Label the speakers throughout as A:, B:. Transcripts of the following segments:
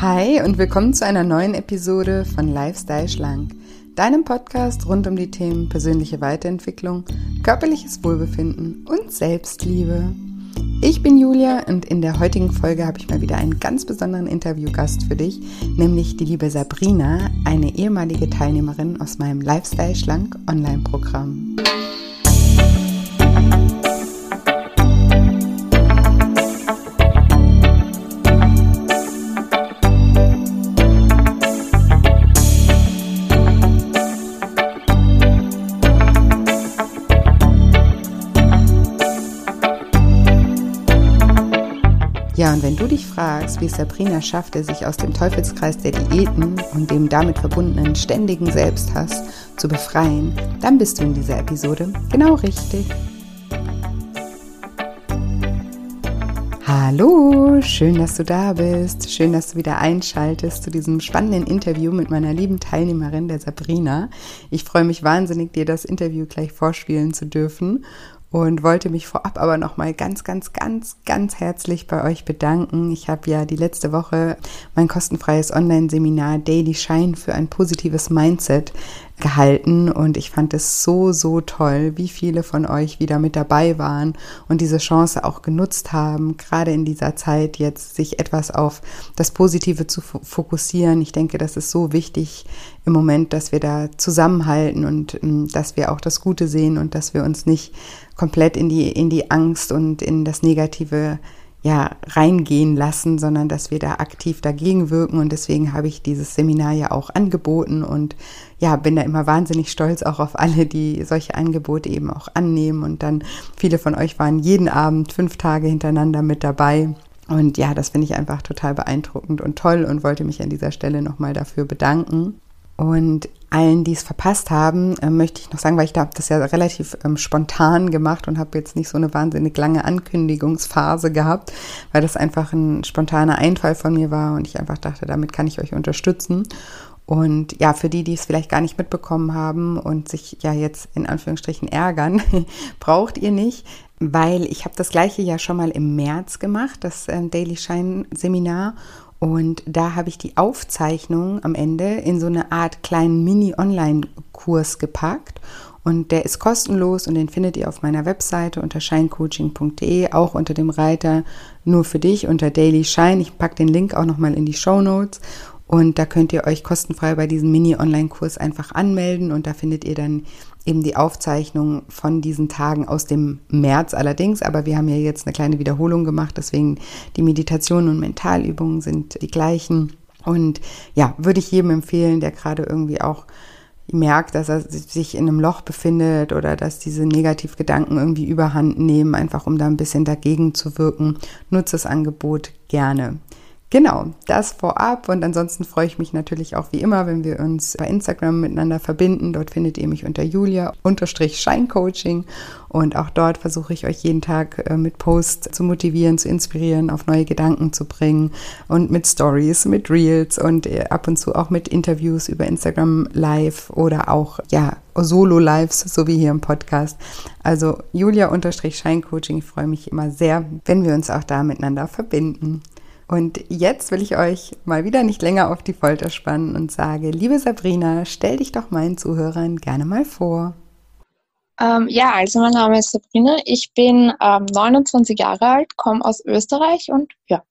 A: Hi und willkommen zu einer neuen Episode von Lifestyle Schlank, deinem Podcast rund um die Themen persönliche Weiterentwicklung, körperliches Wohlbefinden und Selbstliebe. Ich bin Julia und in der heutigen Folge habe ich mal wieder einen ganz besonderen Interviewgast für dich, nämlich die liebe Sabrina, eine ehemalige Teilnehmerin aus meinem Lifestyle Schlank Online-Programm. Du dich fragst, wie Sabrina schaffte, sich aus dem Teufelskreis der Diäten und dem damit verbundenen ständigen Selbsthass zu befreien, dann bist du in dieser Episode genau richtig. Hallo, schön, dass du da bist. Schön, dass du wieder einschaltest zu diesem spannenden Interview mit meiner lieben Teilnehmerin, der Sabrina. Ich freue mich wahnsinnig, dir das Interview gleich vorspielen zu dürfen und wollte mich vorab aber noch mal ganz, ganz, ganz, ganz herzlich bei euch bedanken. Ich habe ja die letzte Woche mein kostenfreies Online-Seminar Daily Shine für ein positives Mindset gehalten und ich fand es so, so toll, wie viele von euch wieder mit dabei waren und diese Chance auch genutzt haben, gerade in dieser Zeit jetzt sich etwas auf das Positive zu fokussieren. Ich denke, das ist so wichtig im Moment, dass wir da zusammenhalten und ähm, dass wir auch das Gute sehen und dass wir uns nicht komplett in die, in die Angst und in das Negative ja, reingehen lassen, sondern dass wir da aktiv dagegen wirken. Und deswegen habe ich dieses Seminar ja auch angeboten und ja, bin da immer wahnsinnig stolz auch auf alle, die solche Angebote eben auch annehmen. Und dann viele von euch waren jeden Abend fünf Tage hintereinander mit dabei. Und ja, das finde ich einfach total beeindruckend und toll und wollte mich an dieser Stelle nochmal dafür bedanken. Und allen, die es verpasst haben, äh, möchte ich noch sagen, weil ich da habe das ja relativ ähm, spontan gemacht und habe jetzt nicht so eine wahnsinnig lange Ankündigungsphase gehabt, weil das einfach ein spontaner Einfall von mir war und ich einfach dachte, damit kann ich euch unterstützen. Und ja, für die, die es vielleicht gar nicht mitbekommen haben und sich ja jetzt in Anführungsstrichen ärgern, braucht ihr nicht, weil ich habe das gleiche ja schon mal im März gemacht, das äh, Daily Shine Seminar. Und da habe ich die Aufzeichnung am Ende in so eine Art kleinen Mini-Online-Kurs gepackt. Und der ist kostenlos und den findet ihr auf meiner Webseite unter shinecoaching.de, auch unter dem Reiter nur für dich unter Daily Shine. Ich packe den Link auch nochmal in die Show Notes. Und da könnt ihr euch kostenfrei bei diesem Mini-Online-Kurs einfach anmelden und da findet ihr dann eben die Aufzeichnung von diesen Tagen aus dem März allerdings, aber wir haben ja jetzt eine kleine Wiederholung gemacht, deswegen die Meditationen und Mentalübungen sind die gleichen. Und ja, würde ich jedem empfehlen, der gerade irgendwie auch merkt, dass er sich in einem Loch befindet oder dass diese Negativgedanken irgendwie überhand nehmen, einfach um da ein bisschen dagegen zu wirken, nutze das Angebot gerne. Genau, das vorab und ansonsten freue ich mich natürlich auch wie immer, wenn wir uns bei Instagram miteinander verbinden. Dort findet ihr mich unter Julia-Scheincoaching und auch dort versuche ich euch jeden Tag äh, mit Posts zu motivieren, zu inspirieren, auf neue Gedanken zu bringen und mit Stories, mit Reels und äh, ab und zu auch mit Interviews über Instagram Live oder auch, ja, Solo-Lives, so wie hier im Podcast. Also Julia-Scheincoaching, ich freue mich immer sehr, wenn wir uns auch da miteinander verbinden. Und jetzt will ich euch mal wieder nicht länger auf die Folter spannen und sage, liebe Sabrina, stell dich doch meinen Zuhörern gerne mal vor.
B: Ähm, ja, also mein Name ist Sabrina, ich bin ähm, 29 Jahre alt, komme aus Österreich und ja.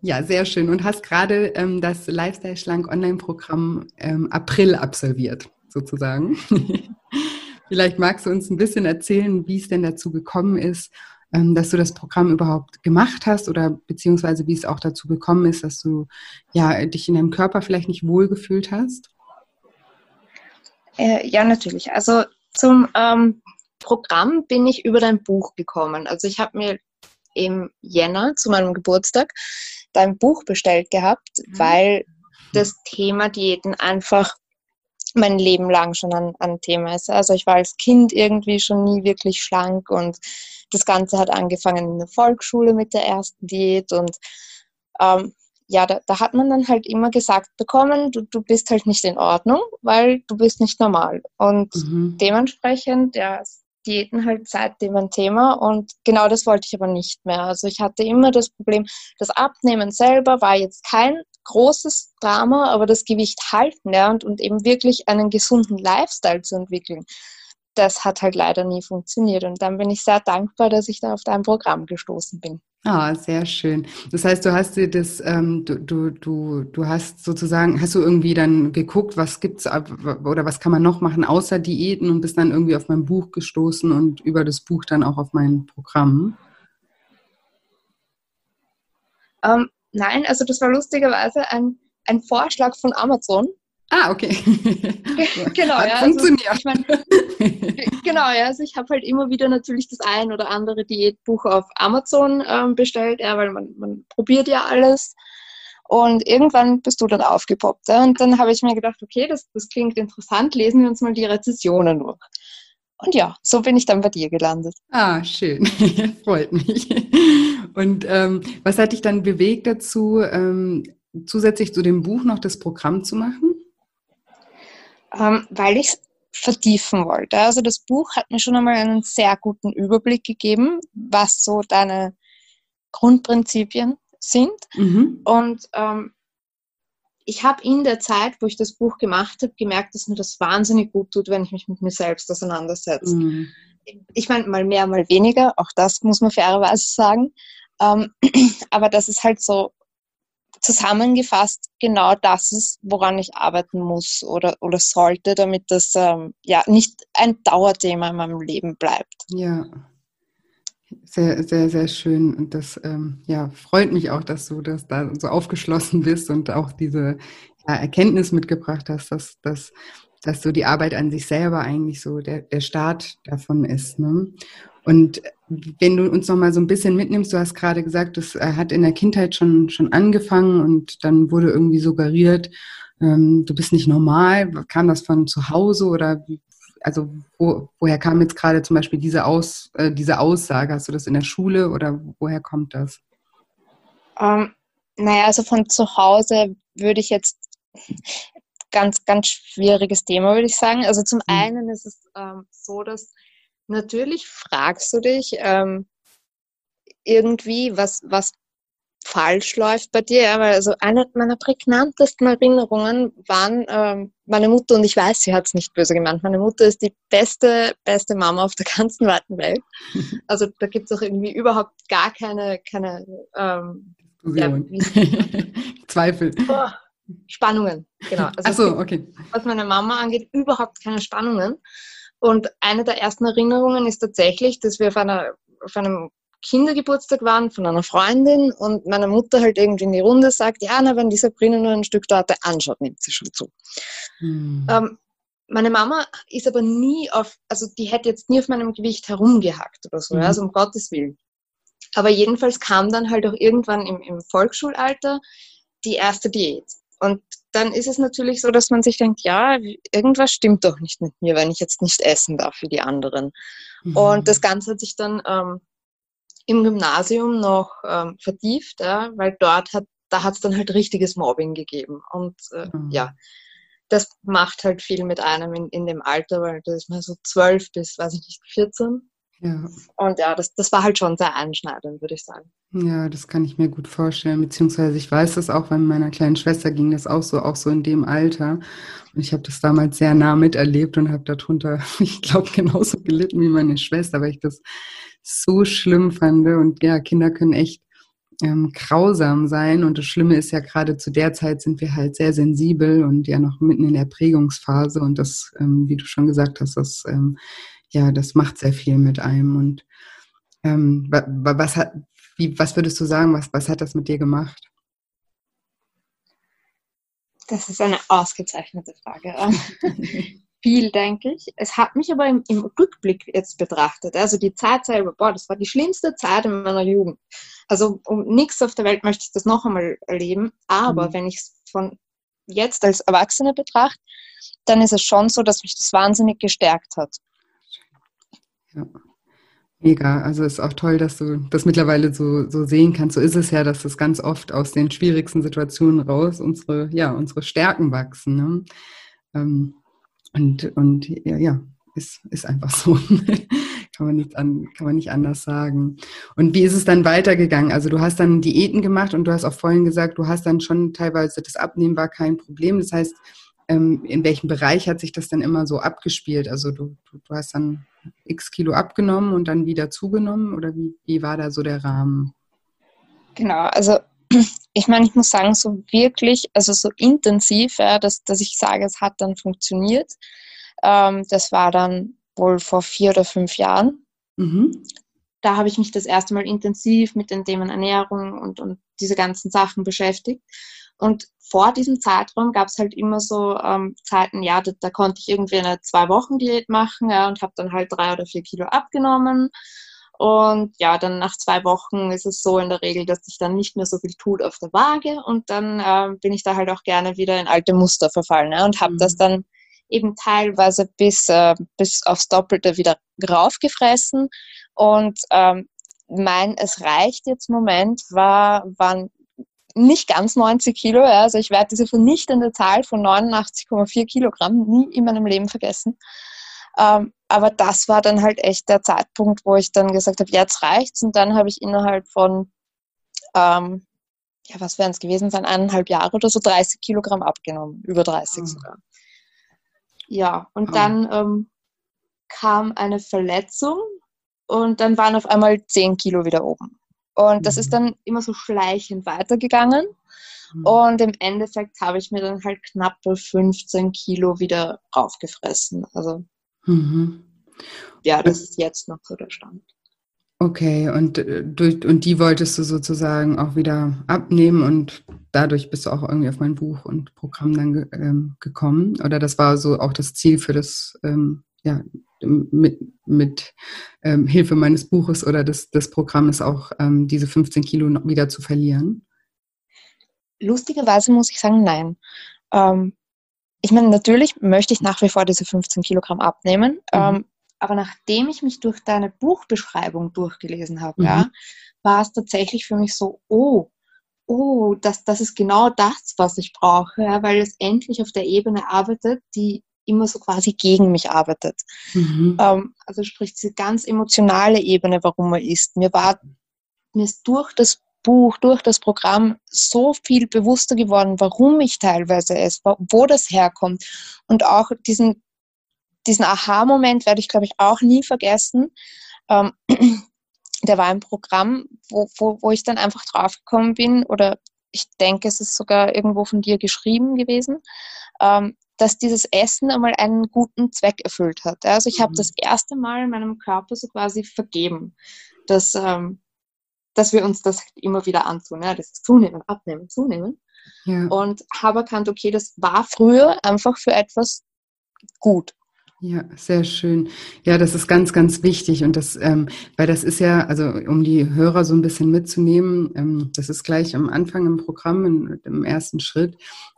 A: Ja, sehr schön. Und hast gerade ähm, das Lifestyle Schlank Online-Programm ähm, April absolviert, sozusagen. Vielleicht magst du uns ein bisschen erzählen, wie es denn dazu gekommen ist dass du das Programm überhaupt gemacht hast oder beziehungsweise wie es auch dazu gekommen ist, dass du ja dich in deinem Körper vielleicht nicht wohlgefühlt hast?
B: Äh, ja, natürlich. Also zum ähm, Programm bin ich über dein Buch gekommen. Also ich habe mir im Jänner zu meinem Geburtstag dein Buch bestellt gehabt, mhm. weil das Thema Diäten einfach mein Leben lang schon ein, ein Thema ist. Also ich war als Kind irgendwie schon nie wirklich schlank und das Ganze hat angefangen in der Volksschule mit der ersten Diät und ähm, ja, da, da, hat man dann halt immer gesagt bekommen, du, du bist halt nicht in Ordnung, weil du bist nicht normal. Und mhm. dementsprechend, ja, Diäten halt seitdem ein Thema und genau das wollte ich aber nicht mehr. Also ich hatte immer das Problem, das Abnehmen selber war jetzt kein großes Drama, aber das Gewicht halten ja, und, und eben wirklich einen gesunden Lifestyle zu entwickeln, das hat halt leider nie funktioniert. Und dann bin ich sehr dankbar, dass ich da auf dein Programm gestoßen bin.
A: Ah, sehr schön. Das heißt, du hast dir das, ähm, du, du, du, du hast sozusagen, hast du irgendwie dann geguckt, was gibt's oder was kann man noch machen außer Diäten und bist dann irgendwie auf mein Buch gestoßen und über das Buch dann auch auf mein Programm?
B: Ähm, nein, also das war lustigerweise ein, ein Vorschlag von Amazon.
A: Ah, okay.
B: genau, ja. Also funktioniert. Also, ich mein, genau, ja. Also ich habe halt immer wieder natürlich das ein oder andere Diätbuch auf Amazon ähm, bestellt, ja, weil man, man probiert ja alles. Und irgendwann bist du dann aufgepoppt. Ja? Und dann habe ich mir gedacht, okay, das, das klingt interessant, lesen wir uns mal die Rezessionen durch. Und ja, so bin ich dann bei dir gelandet.
A: Ah, schön. Freut mich. Und ähm, was hat dich dann bewegt dazu, ähm, zusätzlich zu dem Buch noch das Programm zu machen?
B: Ähm, weil ich es vertiefen wollte. Also das Buch hat mir schon einmal einen sehr guten Überblick gegeben, was so deine Grundprinzipien sind. Mhm. Und ähm, ich habe in der Zeit, wo ich das Buch gemacht habe, gemerkt, dass mir das wahnsinnig gut tut, wenn ich mich mit mir selbst auseinandersetze. Mhm. Ich meine, mal mehr, mal weniger, auch das muss man fairerweise sagen. Ähm, aber das ist halt so zusammengefasst genau das ist, woran ich arbeiten muss oder, oder sollte, damit das ähm, ja nicht ein Dauerthema in meinem Leben bleibt.
A: Ja. Sehr, sehr, sehr schön. Und das ähm, ja, freut mich auch, dass du das da so aufgeschlossen bist und auch diese ja, Erkenntnis mitgebracht hast, dass, dass, dass so die Arbeit an sich selber eigentlich so der, der Start davon ist. Ne? Und wenn du uns noch mal so ein bisschen mitnimmst, du hast gerade gesagt, das äh, hat in der Kindheit schon, schon angefangen und dann wurde irgendwie suggeriert, ähm, du bist nicht normal. Kam das von zu Hause oder wie, also wo, woher kam jetzt gerade zum Beispiel diese, Aus, äh, diese Aussage? Hast du das in der Schule oder woher kommt das?
B: Ähm, naja, also von zu Hause würde ich jetzt ganz, ganz schwieriges Thema, würde ich sagen. Also zum mhm. einen ist es ähm, so, dass natürlich fragst du dich ähm, irgendwie, was, was falsch läuft bei dir. Aber also eine meiner prägnantesten Erinnerungen waren ähm, meine Mutter, und ich weiß, sie hat es nicht böse gemeint, meine Mutter ist die beste, beste Mama auf der ganzen weiten Welt. Also da gibt es auch irgendwie überhaupt gar keine, keine ähm,
A: ja, Zweifel. Oh,
B: Spannungen, genau.
A: Also so, okay.
B: Was meine Mama angeht, überhaupt keine Spannungen. Und eine der ersten Erinnerungen ist tatsächlich, dass wir auf, einer, auf einem Kindergeburtstag waren von einer Freundin und meine Mutter halt irgendwie in die Runde sagt, ja, na, wenn die Sabrina nur ein Stück Torte anschaut, nimmt sie schon zu. Hm. Ähm, meine Mama ist aber nie auf, also die hätte jetzt nie auf meinem Gewicht herumgehackt oder so, mhm. also um Gottes Willen. Aber jedenfalls kam dann halt auch irgendwann im, im Volksschulalter die erste Diät. Und dann ist es natürlich so, dass man sich denkt, ja, irgendwas stimmt doch nicht mit mir, wenn ich jetzt nicht essen darf wie die anderen. Mhm. Und das Ganze hat sich dann ähm, im Gymnasium noch ähm, vertieft, ja, weil dort hat, da hat es dann halt richtiges Mobbing gegeben. Und äh, mhm. ja, das macht halt viel mit einem in, in dem Alter, weil da ist man so zwölf bis, weiß ich nicht, 14. Ja. Und ja, das, das war halt schon sehr einschneidend, würde ich sagen.
A: Ja, das kann ich mir gut vorstellen. Beziehungsweise ich weiß das auch, weil meiner kleinen Schwester ging das auch so, auch so in dem Alter. Und ich habe das damals sehr nah miterlebt und habe darunter, ich glaube, genauso gelitten wie meine Schwester, weil ich das so schlimm fand. Und ja, Kinder können echt ähm, grausam sein. Und das Schlimme ist ja gerade zu der Zeit sind wir halt sehr sensibel und ja noch mitten in der Prägungsphase. Und das, ähm, wie du schon gesagt hast, das ähm, ja, das macht sehr viel mit einem. Und ähm, was, hat, wie, was würdest du sagen, was, was hat das mit dir gemacht?
B: Das ist eine ausgezeichnete Frage. viel, denke ich. Es hat mich aber im, im, Rückblick jetzt betrachtet. Also die Zeit selber, boah, das war die schlimmste Zeit in meiner Jugend. Also um nichts auf der Welt möchte ich das noch einmal erleben. Aber mhm. wenn ich es von jetzt als Erwachsene betrachte, dann ist es schon so, dass mich das wahnsinnig gestärkt hat.
A: Ja. Mega. Also ist auch toll, dass du das mittlerweile so, so sehen kannst. So ist es ja, dass das ganz oft aus den schwierigsten Situationen raus unsere, ja, unsere Stärken wachsen. Ne? Ähm, und, und ja, ja, ist, ist einfach so. kann man, nicht an, kann man nicht anders sagen. Und wie ist es dann weitergegangen? Also du hast dann Diäten gemacht und du hast auch vorhin gesagt, du hast dann schon teilweise das Abnehmen war kein Problem. Das heißt, ähm, in welchem Bereich hat sich das dann immer so abgespielt? Also du, du, hast dann x Kilo abgenommen und dann wieder zugenommen oder wie, wie war da so der Rahmen?
B: Genau, also ich meine, ich muss sagen, so wirklich, also so intensiv, ja, dass, dass ich sage, es hat dann funktioniert. Ähm, das war dann wohl vor vier oder fünf Jahren. Mhm. Da habe ich mich das erste Mal intensiv mit den Themen Ernährung und, und diese ganzen Sachen beschäftigt. Und vor diesem Zeitraum gab es halt immer so ähm, Zeiten, ja, da, da, konnte ich irgendwie eine Zwei-Wochen-Diät machen ja, und habe dann halt drei oder vier Kilo abgenommen. Und ja, dann nach zwei Wochen ist es so in der Regel, dass sich dann nicht mehr so viel tut auf der Waage und dann äh, bin ich da halt auch gerne wieder in alte Muster verfallen ja, und habe mhm. das dann eben teilweise bis, äh, bis aufs Doppelte wieder raufgefressen. Und ähm, mein Es reicht jetzt Moment war, waren nicht ganz 90 Kilo. Ja. Also ich werde diese vernichtende Zahl von 89,4 Kilogramm nie in meinem Leben vergessen. Ähm, aber das war dann halt echt der Zeitpunkt, wo ich dann gesagt habe, jetzt reicht's. Und dann habe ich innerhalb von, ähm, ja, was wären es gewesen sein, eineinhalb Jahre oder so 30 Kilogramm abgenommen, über 30 mhm. sogar. Ja, und oh. dann ähm, kam eine Verletzung und dann waren auf einmal 10 Kilo wieder oben. Und das ist mhm. dann immer so schleichend weitergegangen. Mhm. Und im Endeffekt habe ich mir dann halt knappe 15 Kilo wieder raufgefressen. Also mhm. ja, das ist jetzt noch so der Stand.
A: Okay, und, äh, durch, und die wolltest du sozusagen auch wieder abnehmen und dadurch bist du auch irgendwie auf mein Buch und Programm dann ähm, gekommen? Oder das war so auch das Ziel für das, ähm, ja, mit, mit ähm, Hilfe meines Buches oder des, des Programmes auch ähm, diese 15 Kilo noch wieder zu verlieren?
B: Lustigerweise muss ich sagen, nein. Ähm, ich meine, natürlich möchte ich nach wie vor diese 15 Kilogramm abnehmen. Mhm. Ähm, aber nachdem ich mich durch deine Buchbeschreibung durchgelesen habe, mhm. ja, war es tatsächlich für mich so, oh, oh, das, das ist genau das, was ich brauche, ja, weil es endlich auf der Ebene arbeitet, die immer so quasi gegen mich arbeitet. Mhm. Ähm, also sprich diese ganz emotionale Ebene, warum man isst. Mir war mir ist durch das Buch, durch das Programm so viel bewusster geworden, warum ich teilweise esse, wo das herkommt und auch diesen diesen Aha-Moment werde ich, glaube ich, auch nie vergessen. Ähm, der war ein Programm, wo, wo, wo ich dann einfach draufgekommen bin, oder ich denke, es ist sogar irgendwo von dir geschrieben gewesen, ähm, dass dieses Essen einmal einen guten Zweck erfüllt hat. Also ich mhm. habe das erste Mal meinem Körper so quasi vergeben, dass, ähm, dass wir uns das immer wieder antun. Ja? Das ist zunehmen, abnehmen, zunehmen. Ja. Und habe erkannt, okay, das war früher einfach für etwas gut.
A: Ja, sehr schön. Ja, das ist ganz, ganz wichtig. Und das, ähm, weil das ist ja, also um die Hörer so ein bisschen mitzunehmen, ähm, das ist gleich am Anfang im Programm, in, im ersten Schritt,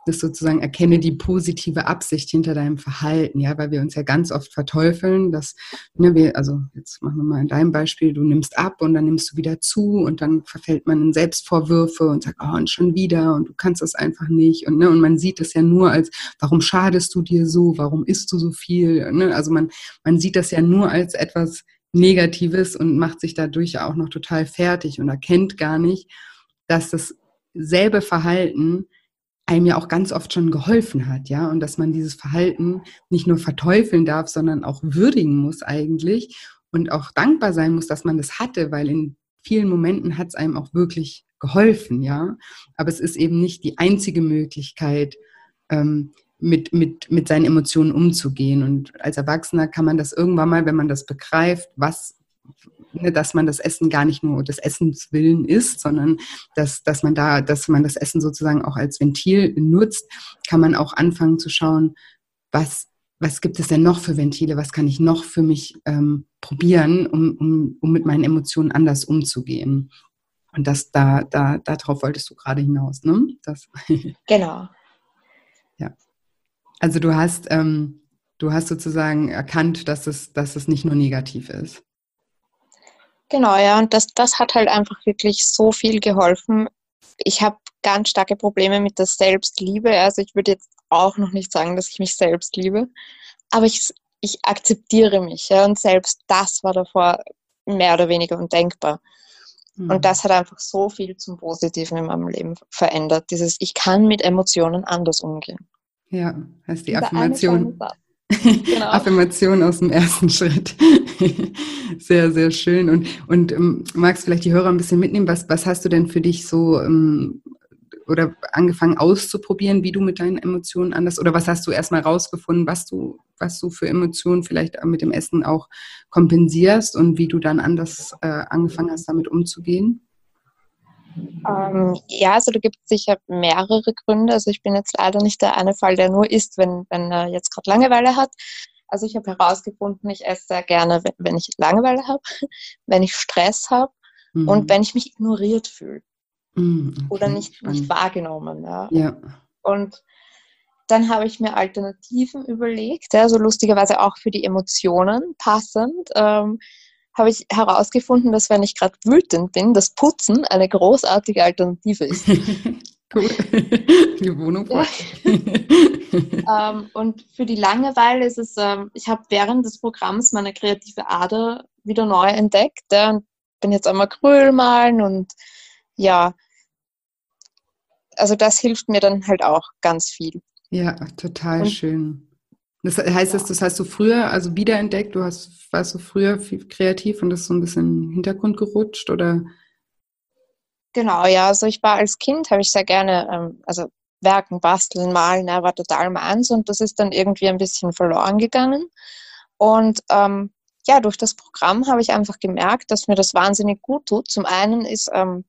A: das sozusagen erkenne die positive Absicht hinter deinem Verhalten, ja, weil wir uns ja ganz oft verteufeln, dass, ne, wir, also jetzt machen wir mal in deinem Beispiel, du nimmst ab und dann nimmst du wieder zu und dann verfällt man in Selbstvorwürfe und sagt, oh, und schon wieder und du kannst das einfach nicht und, ne, und man sieht das ja nur als, warum schadest du dir so, warum isst du so viel, ne, also man, man sieht das ja nur als etwas Negatives und macht sich dadurch ja auch noch total fertig und erkennt gar nicht, dass dasselbe Verhalten einem ja auch ganz oft schon geholfen hat, ja, und dass man dieses Verhalten nicht nur verteufeln darf, sondern auch würdigen muss eigentlich und auch dankbar sein muss, dass man das hatte, weil in vielen Momenten hat es einem auch wirklich geholfen, ja. Aber es ist eben nicht die einzige Möglichkeit, ähm, mit, mit, mit seinen Emotionen umzugehen. Und als Erwachsener kann man das irgendwann mal, wenn man das begreift, was dass man das Essen gar nicht nur des Essens willen isst, sondern dass, dass man da, dass man das Essen sozusagen auch als Ventil nutzt, kann man auch anfangen zu schauen, was, was gibt es denn noch für Ventile, was kann ich noch für mich ähm, probieren, um, um, um mit meinen Emotionen anders umzugehen. Und das da, da, darauf wolltest du gerade hinaus, ne? Das
B: genau.
A: ja. Also du hast, ähm, du hast sozusagen erkannt, dass es, dass es nicht nur negativ ist.
B: Genau, ja, und das, das hat halt einfach wirklich so viel geholfen. Ich habe ganz starke Probleme mit der Selbstliebe. Also ich würde jetzt auch noch nicht sagen, dass ich mich selbst liebe. Aber ich, ich akzeptiere mich. Ja, und selbst das war davor mehr oder weniger undenkbar. Mhm. Und das hat einfach so viel zum Positiven in meinem Leben verändert. Dieses, ich kann mit Emotionen anders umgehen.
A: Ja, heißt die Affirmation. Genau. Affirmation aus dem ersten Schritt. sehr, sehr schön. Und, und ähm, magst vielleicht die Hörer ein bisschen mitnehmen? Was, was hast du denn für dich so ähm, oder angefangen auszuprobieren, wie du mit deinen Emotionen anders oder was hast du erstmal rausgefunden, was du, was du für Emotionen vielleicht mit dem Essen auch kompensierst und wie du dann anders äh, angefangen hast, damit umzugehen?
B: Ähm, ja, also da gibt es sicher mehrere Gründe. Also ich bin jetzt leider nicht der eine Fall, der nur isst, wenn, wenn er jetzt gerade Langeweile hat. Also ich habe herausgefunden, ich esse sehr gerne, wenn, wenn ich Langeweile habe, wenn ich Stress habe mhm. und wenn ich mich ignoriert fühle. Mhm, okay. Oder nicht, nicht wahrgenommen. Ja. ja. Und dann habe ich mir Alternativen überlegt, also lustigerweise auch für die Emotionen passend. Ähm, habe ich herausgefunden, dass wenn ich gerade wütend bin, das Putzen eine großartige Alternative ist.
A: cool. Die Wohnung voll.
B: ähm, und für die Langeweile ist es, ähm, ich habe während des Programms meine kreative Ader wieder neu entdeckt ja, und bin jetzt einmal Acryl malen und ja, also das hilft mir dann halt auch ganz viel.
A: Ja, total und, schön. Das heißt, ja. das hast du früher, also wiederentdeckt, du hast, warst du früher kreativ und das ist so ein bisschen in den Hintergrund gerutscht oder?
B: Genau, ja, also ich war als Kind, habe ich sehr gerne, ähm, also Werken, Basteln, Malen, ja, war total meins und das ist dann irgendwie ein bisschen verloren gegangen. Und ähm, ja, durch das Programm habe ich einfach gemerkt, dass mir das wahnsinnig gut tut. Zum einen ist ähm,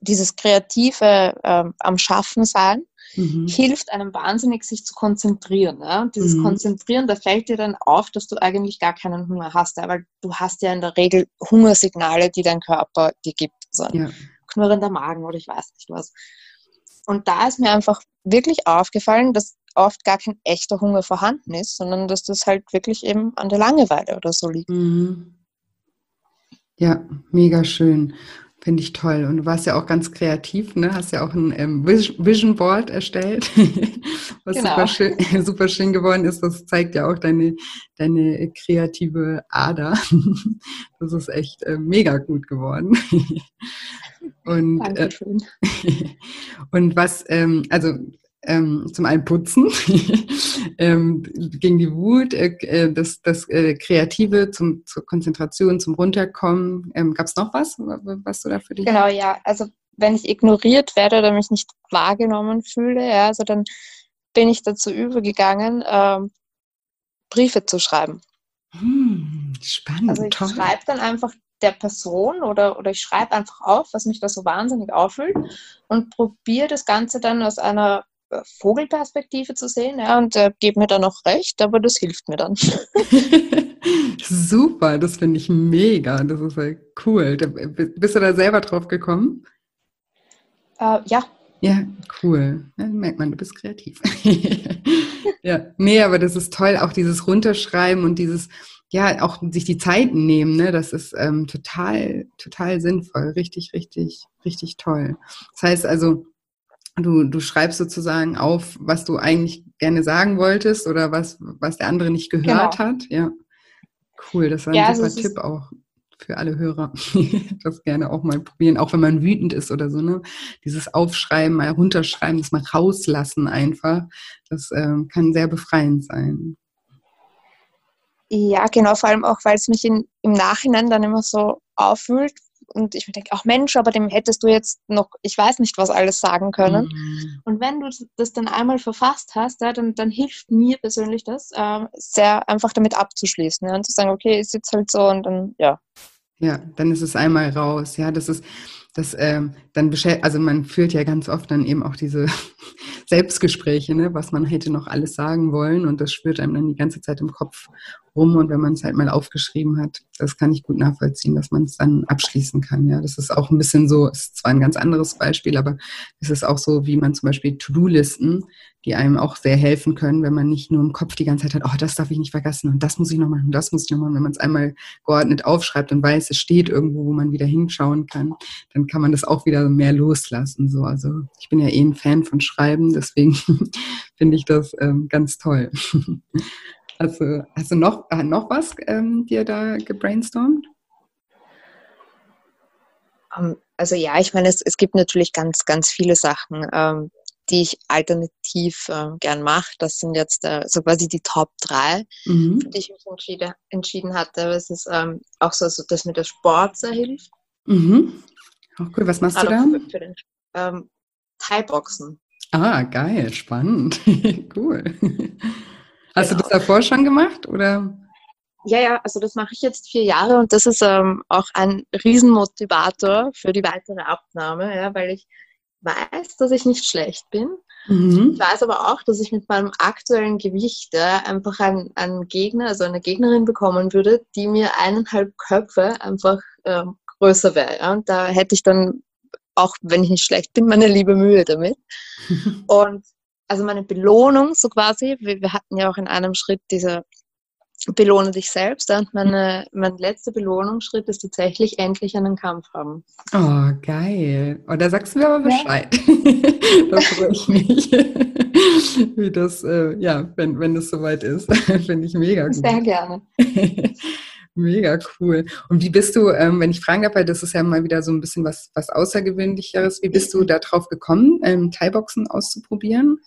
B: dieses kreative ähm, am Schaffen sein mhm. hilft einem wahnsinnig, sich zu konzentrieren. Ja? Dieses mhm. Konzentrieren, da fällt dir dann auf, dass du eigentlich gar keinen Hunger hast, ja? weil du hast ja in der Regel Hungersignale, die dein Körper dir gibt. So ein ja. knurrender Magen oder ich weiß nicht was. Und da ist mir einfach wirklich aufgefallen, dass oft gar kein echter Hunger vorhanden ist, sondern dass das halt wirklich eben an der Langeweile oder so liegt. Mhm.
A: Ja, mega schön. Finde ich toll. Und du warst ja auch ganz kreativ, ne? Hast ja auch ein ähm, Vision Board erstellt, was genau. super, schön, super schön geworden ist. Das zeigt ja auch deine, deine kreative Ader. Das ist echt äh, mega gut geworden. Und, äh, und was, ähm, also ähm, zum einen Putzen, ähm, gegen die Wut, äh, äh, das, das äh, Kreative zum, zur Konzentration, zum Runterkommen. Ähm, Gab es noch was, was du da für dich?
B: Genau, ja. Also wenn ich ignoriert werde oder mich nicht wahrgenommen fühle, ja, also dann bin ich dazu übergegangen, ähm, Briefe zu schreiben.
A: Hm, spannend.
B: Also ich schreibe dann einfach der Person oder, oder ich schreibe einfach auf, was mich da so wahnsinnig auffühlt und probiere das Ganze dann aus einer Vogelperspektive zu sehen, ja, und äh, gebe mir da noch recht, aber das hilft mir dann.
A: Super, das finde ich mega, das ist ja cool. Da, bist du da selber drauf gekommen?
B: Äh, ja.
A: Ja, cool. Ja, merkt man, du bist kreativ. ja, nee, aber das ist toll, auch dieses Runterschreiben und dieses, ja, auch sich die Zeit nehmen, ne, das ist ähm, total, total sinnvoll, richtig, richtig, richtig toll. Das heißt also, Du, du schreibst sozusagen auf, was du eigentlich gerne sagen wolltest oder was, was der andere nicht gehört genau. hat. Ja. Cool, das war ein ja, super also Tipp auch für alle Hörer, das gerne auch mal probieren, auch wenn man wütend ist oder so, ne? Dieses Aufschreiben, mal runterschreiben, das mal rauslassen einfach, das ähm, kann sehr befreiend sein.
B: Ja, genau, vor allem auch, weil es mich in, im Nachhinein dann immer so aufwühlt, und ich denke, ach Mensch, aber dem hättest du jetzt noch, ich weiß nicht, was alles sagen können. Mhm. Und wenn du das dann einmal verfasst hast, ja, dann, dann hilft mir persönlich das, äh, sehr einfach damit abzuschließen ja, und zu sagen, okay, ist jetzt halt so und dann, ja.
A: Ja, dann ist es einmal raus. Ja, das ist, das, ähm, dann also man führt ja ganz oft dann eben auch diese Selbstgespräche, ne, was man hätte noch alles sagen wollen und das spürt einem dann die ganze Zeit im Kopf rum und wenn man es halt mal aufgeschrieben hat, das kann ich gut nachvollziehen, dass man es dann abschließen kann. Ja, das ist auch ein bisschen so, ist zwar ein ganz anderes Beispiel, aber es ist auch so, wie man zum Beispiel To-Do-Listen, die einem auch sehr helfen können, wenn man nicht nur im Kopf die ganze Zeit hat, oh, das darf ich nicht vergessen und das muss ich noch machen und das muss ich noch machen. Wenn man es einmal geordnet aufschreibt und weiß, es steht irgendwo, wo man wieder hinschauen kann, dann kann man das auch wieder mehr loslassen. So, also ich bin ja eh ein Fan von Schreiben, deswegen finde ich das ähm, ganz toll. Also, hast du noch, äh, noch was ähm, dir da gebrainstormt?
B: Ähm, also ja, ich meine, es, es gibt natürlich ganz, ganz viele Sachen, ähm, die ich alternativ äh, gern mache. Das sind jetzt äh, so quasi die Top 3, mhm. für die ich mich entschieden, entschieden hatte. Es ist ähm, auch so, so, dass mir der Sport sehr hilft.
A: Mhm. Auch cool. Was machst Gerade du da? Für, für den
B: ähm, Thai-Boxen.
A: Ah, geil, spannend. cool. Hast genau. du das davor schon gemacht oder?
B: Ja, ja, also das mache ich jetzt vier Jahre und das ist ähm, auch ein Riesenmotivator für die weitere Abnahme, ja, weil ich weiß, dass ich nicht schlecht bin. Mhm. Ich weiß aber auch, dass ich mit meinem aktuellen Gewicht ja, einfach einen, einen, Gegner, also eine Gegnerin bekommen würde, die mir eineinhalb Köpfe einfach ähm, größer wäre. Ja? Und da hätte ich dann, auch wenn ich nicht schlecht bin, meine liebe Mühe damit. und also meine Belohnung so quasi, wir, wir hatten ja auch in einem Schritt diese belohne dich selbst. Und meine, mein letzter Belohnungsschritt ist tatsächlich endlich einen Kampf haben.
A: Oh, geil. Und oh, da sagst du mir aber Bescheid. Ja. da freue ich mich. Wie das, äh, ja, wenn, wenn es soweit ist. Finde ich mega gut.
B: Sehr gerne.
A: Mega cool. Und wie bist du, ähm, wenn ich fragen darf, weil das ist ja mal wieder so ein bisschen was, was Außergewöhnlicheres, wie bist du da drauf gekommen, ähm, Thai-Boxen auszuprobieren?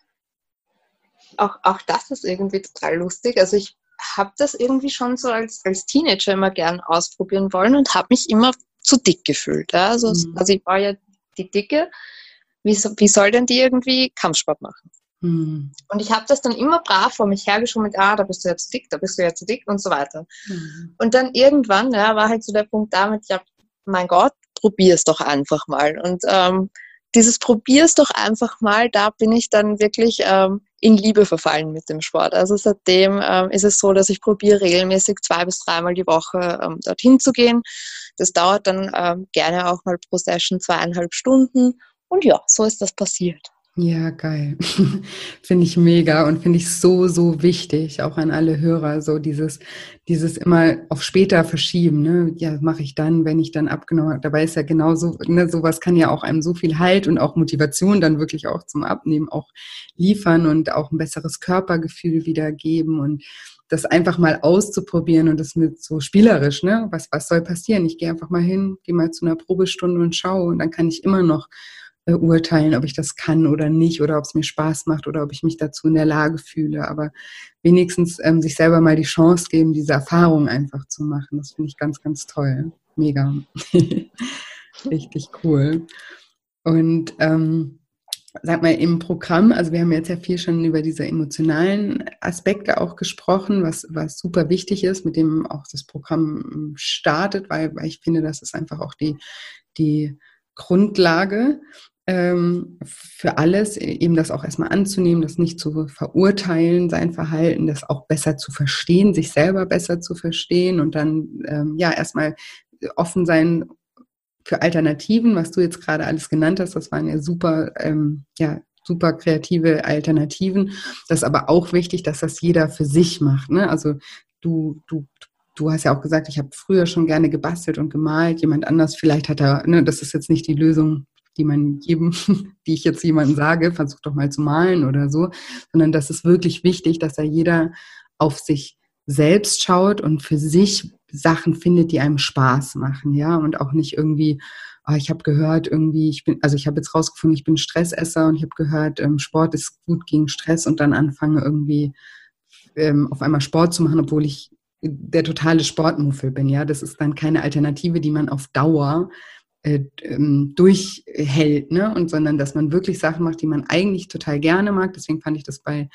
B: Auch, auch das ist irgendwie total lustig. Also ich habe das irgendwie schon so als, als Teenager immer gern ausprobieren wollen und habe mich immer zu dick gefühlt. Ja? Also, mhm. also ich war ja die Dicke. Wie, wie soll denn die irgendwie Kampfsport machen? Mhm. Und ich habe das dann immer brav vor mich hergeschoben ah, da bist du ja zu dick, da bist du ja zu dick und so weiter. Mhm. Und dann irgendwann ja, war halt so der Punkt damit, ja, mein Gott, probier es doch einfach mal. Und ähm, dieses probier's doch einfach mal, da bin ich dann wirklich ähm, in Liebe verfallen mit dem Sport. Also seitdem ähm, ist es so, dass ich probiere regelmäßig zwei bis dreimal die Woche ähm, dorthin zu gehen. Das dauert dann ähm, gerne auch mal pro Session zweieinhalb Stunden. Und ja, so ist das passiert.
A: Ja, geil. finde ich mega und finde ich so, so wichtig, auch an alle Hörer, so dieses, dieses immer auf später verschieben, ne? Ja, mache ich dann, wenn ich dann abgenommen habe. Dabei ist ja genauso, ne, sowas kann ja auch einem so viel Halt und auch Motivation dann wirklich auch zum Abnehmen auch liefern und auch ein besseres Körpergefühl wiedergeben und das einfach mal auszuprobieren und das mit so spielerisch, ne? Was, was soll passieren? Ich gehe einfach mal hin, gehe mal zu einer Probestunde und schaue und dann kann ich immer noch beurteilen, ob ich das kann oder nicht oder ob es mir Spaß macht oder ob ich mich dazu in der Lage fühle. Aber wenigstens ähm, sich selber mal die Chance geben, diese Erfahrung einfach zu machen. Das finde ich ganz, ganz toll. Mega. Richtig cool. Und ähm, sag mal, im Programm, also wir haben jetzt ja viel schon über diese emotionalen Aspekte auch gesprochen, was, was super wichtig ist, mit dem auch das Programm startet, weil, weil ich finde, das ist einfach auch die, die Grundlage ähm, für alles, eben das auch erstmal anzunehmen, das nicht zu verurteilen, sein Verhalten, das auch besser zu verstehen, sich selber besser zu verstehen und dann ähm, ja erstmal offen sein für Alternativen, was du jetzt gerade alles genannt hast, das waren ja super, ähm, ja, super kreative Alternativen. Das ist aber auch wichtig, dass das jeder für sich macht. Ne? Also du, du, du hast ja auch gesagt, ich habe früher schon gerne gebastelt und gemalt. Jemand anders, vielleicht hat er, ne, das ist jetzt nicht die Lösung die man jedem, die ich jetzt jemandem sage, versuch doch mal zu malen oder so, sondern das ist wirklich wichtig, dass da jeder auf sich selbst schaut und für sich Sachen findet, die einem Spaß machen, ja, und auch nicht irgendwie, oh, ich habe gehört, irgendwie, ich bin, also ich habe jetzt rausgefunden, ich bin Stressesser und ich habe gehört, ähm, Sport ist gut gegen Stress und dann anfange irgendwie ähm, auf einmal Sport zu machen, obwohl ich der totale Sportmuffel bin, ja. Das ist dann keine Alternative, die man auf Dauer äh, ähm, durchhält, ne? Und sondern dass man wirklich Sachen macht, die man eigentlich total gerne mag. Deswegen fand ich das bei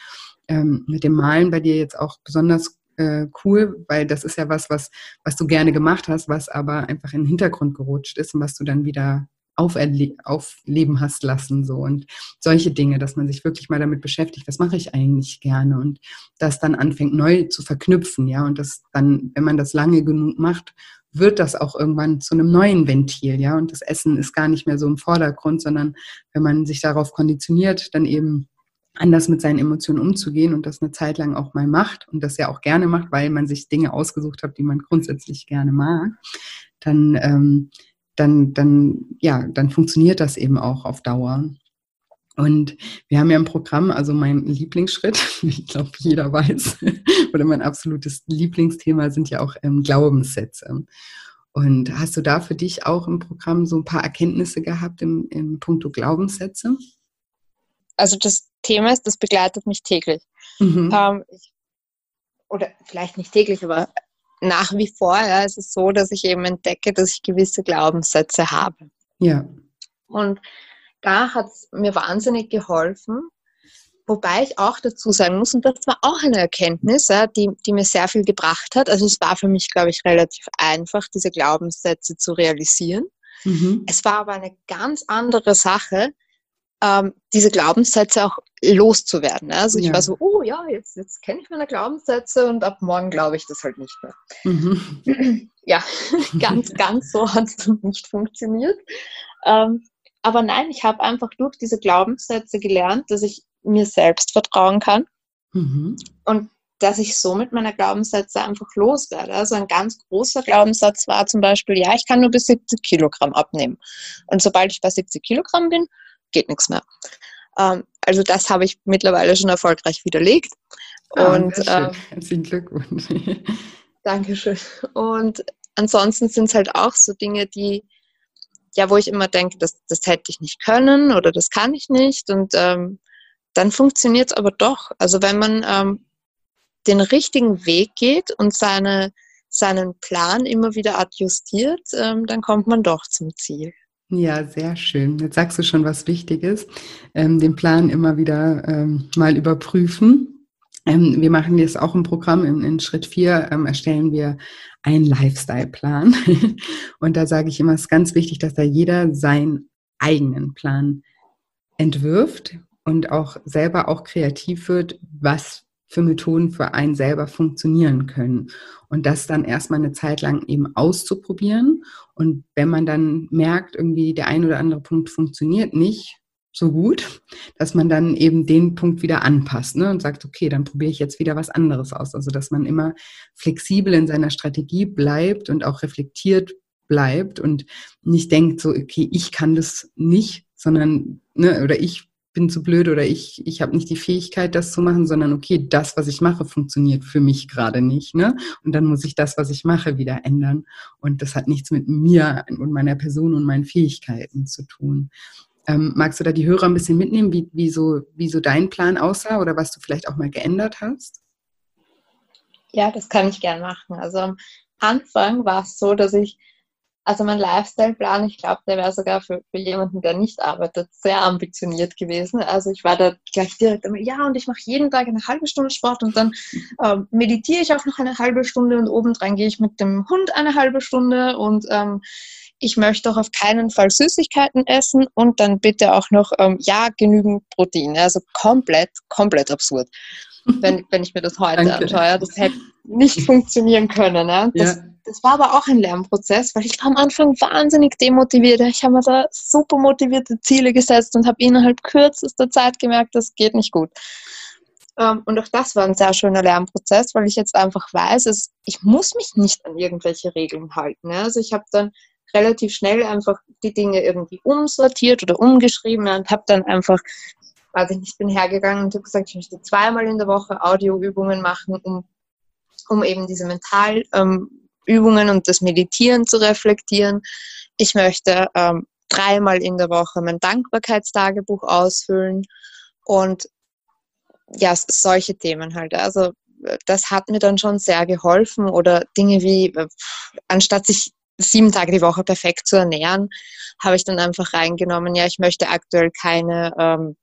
A: ähm, mit dem Malen bei dir jetzt auch besonders äh, cool, weil das ist ja was, was, was du gerne gemacht hast, was aber einfach in den Hintergrund gerutscht ist und was du dann wieder aufleben hast lassen so und solche Dinge, dass man sich wirklich mal damit beschäftigt, was mache ich eigentlich gerne und das dann anfängt neu zu verknüpfen, ja und das dann, wenn man das lange genug macht wird das auch irgendwann zu einem neuen Ventil, ja. Und das Essen ist gar nicht mehr so im Vordergrund, sondern wenn man sich darauf konditioniert, dann eben anders mit seinen Emotionen umzugehen und das eine Zeit lang auch mal macht und das ja auch gerne macht, weil man sich Dinge ausgesucht hat, die man grundsätzlich gerne mag, dann, ähm, dann, dann, ja, dann funktioniert das eben auch auf Dauer. Und wir haben ja ein Programm, also mein Lieblingsschritt, ich glaube jeder weiß, oder mein absolutes Lieblingsthema sind ja auch ähm, Glaubenssätze. Und hast du da für dich auch im Programm so ein paar Erkenntnisse gehabt im, im Punkto Glaubenssätze?
B: Also das Thema ist, das begleitet mich täglich. Mhm. Ähm, ich, oder vielleicht nicht täglich, aber nach wie vor ja, ist es so, dass ich eben entdecke, dass ich gewisse Glaubenssätze habe.
A: Ja.
B: Und da hat es mir wahnsinnig geholfen, Wobei ich auch dazu sagen muss, und das war auch eine Erkenntnis, ja, die, die mir sehr viel gebracht hat. Also es war für mich, glaube ich, relativ einfach, diese Glaubenssätze zu realisieren. Mhm. Es war aber eine ganz andere Sache, ähm, diese Glaubenssätze auch loszuwerden. Also ich ja. war so, oh ja, jetzt, jetzt kenne ich meine Glaubenssätze und ab morgen glaube ich das halt nicht mehr. Mhm. Ja, ganz, ganz so hat es nicht funktioniert. Ähm, aber nein, ich habe einfach durch diese Glaubenssätze gelernt, dass ich mir selbst vertrauen kann mhm. und dass ich somit meine Glaubenssätze einfach loswerde. Also ein ganz großer Glaubenssatz war zum Beispiel, ja, ich kann nur bis 70 Kilogramm abnehmen. Und sobald ich bei 70 Kilogramm bin, geht nichts mehr. Ähm, also das habe ich mittlerweile schon erfolgreich widerlegt.
A: Ah, und ähm, herzlichen Glückwunsch.
B: Dankeschön. Und ansonsten sind es halt auch so Dinge, die ja, wo ich immer denke, das, das hätte ich nicht können oder das kann ich nicht. Und ähm, dann funktioniert es aber doch. Also wenn man ähm, den richtigen Weg geht und seine, seinen Plan immer wieder adjustiert, ähm, dann kommt man doch zum Ziel.
A: Ja, sehr schön. Jetzt sagst du schon was Wichtiges. Ähm, den Plan immer wieder ähm, mal überprüfen. Ähm, wir machen jetzt auch im Programm. In, in Schritt 4 ähm, erstellen wir einen Lifestyle-Plan. Und da sage ich immer, es ist ganz wichtig, dass da jeder seinen eigenen Plan entwirft und auch selber auch kreativ wird, was für Methoden für einen selber funktionieren können. Und das dann erstmal eine Zeit lang eben auszuprobieren. Und wenn man dann merkt, irgendwie der ein oder andere Punkt funktioniert nicht so gut, dass man dann eben den Punkt wieder anpasst ne, und sagt, okay, dann probiere ich jetzt wieder was anderes aus. Also dass man immer flexibel in seiner Strategie bleibt und auch reflektiert bleibt und nicht denkt so, okay, ich kann das nicht, sondern, ne, oder ich bin zu blöd oder ich, ich habe nicht die Fähigkeit, das zu machen, sondern okay, das, was ich mache, funktioniert für mich gerade nicht. Ne? Und dann muss ich das, was ich mache, wieder ändern. Und das hat nichts mit mir und meiner Person und meinen Fähigkeiten zu tun. Ähm, magst du da die Hörer ein bisschen mitnehmen, wie, wie, so, wie so dein Plan aussah oder was du vielleicht auch mal geändert hast?
B: Ja, das kann ich gern machen. Also am Anfang war es so, dass ich also mein Lifestyle-Plan, ich glaube, der wäre sogar für, für jemanden, der nicht arbeitet, sehr ambitioniert gewesen. Also ich war da gleich direkt immer, ja, und ich mache jeden Tag eine halbe Stunde Sport und dann ähm, meditiere ich auch noch eine halbe Stunde und obendrein gehe ich mit dem Hund eine halbe Stunde und ähm, ich möchte auch auf keinen Fall Süßigkeiten essen und dann bitte auch noch, ähm, ja, genügend Protein. Also komplett, komplett absurd, wenn, wenn ich mir das heute Danke. anschaue. Das hätte nicht funktionieren können. Ne? Das, ja das war aber auch ein Lernprozess, weil ich war am Anfang wahnsinnig demotiviert. Ich habe mir da super motivierte Ziele gesetzt und habe innerhalb kürzester Zeit gemerkt, das geht nicht gut. Ähm, und auch das war ein sehr schöner Lernprozess, weil ich jetzt einfach weiß, ich muss mich nicht an irgendwelche Regeln halten. Also ich habe dann relativ schnell einfach die Dinge irgendwie umsortiert oder umgeschrieben und habe dann einfach, also ich bin hergegangen und habe gesagt, ich möchte zweimal in der Woche Audioübungen machen, um, um eben diese mental ähm, und das Meditieren zu reflektieren. Ich möchte ähm, dreimal in der Woche mein Dankbarkeitstagebuch ausfüllen und ja, solche Themen halt. Also das hat mir dann schon sehr geholfen oder Dinge wie, äh, anstatt sich sieben Tage die Woche perfekt zu ernähren, habe ich dann einfach reingenommen, ja, ich möchte aktuell keine ähm,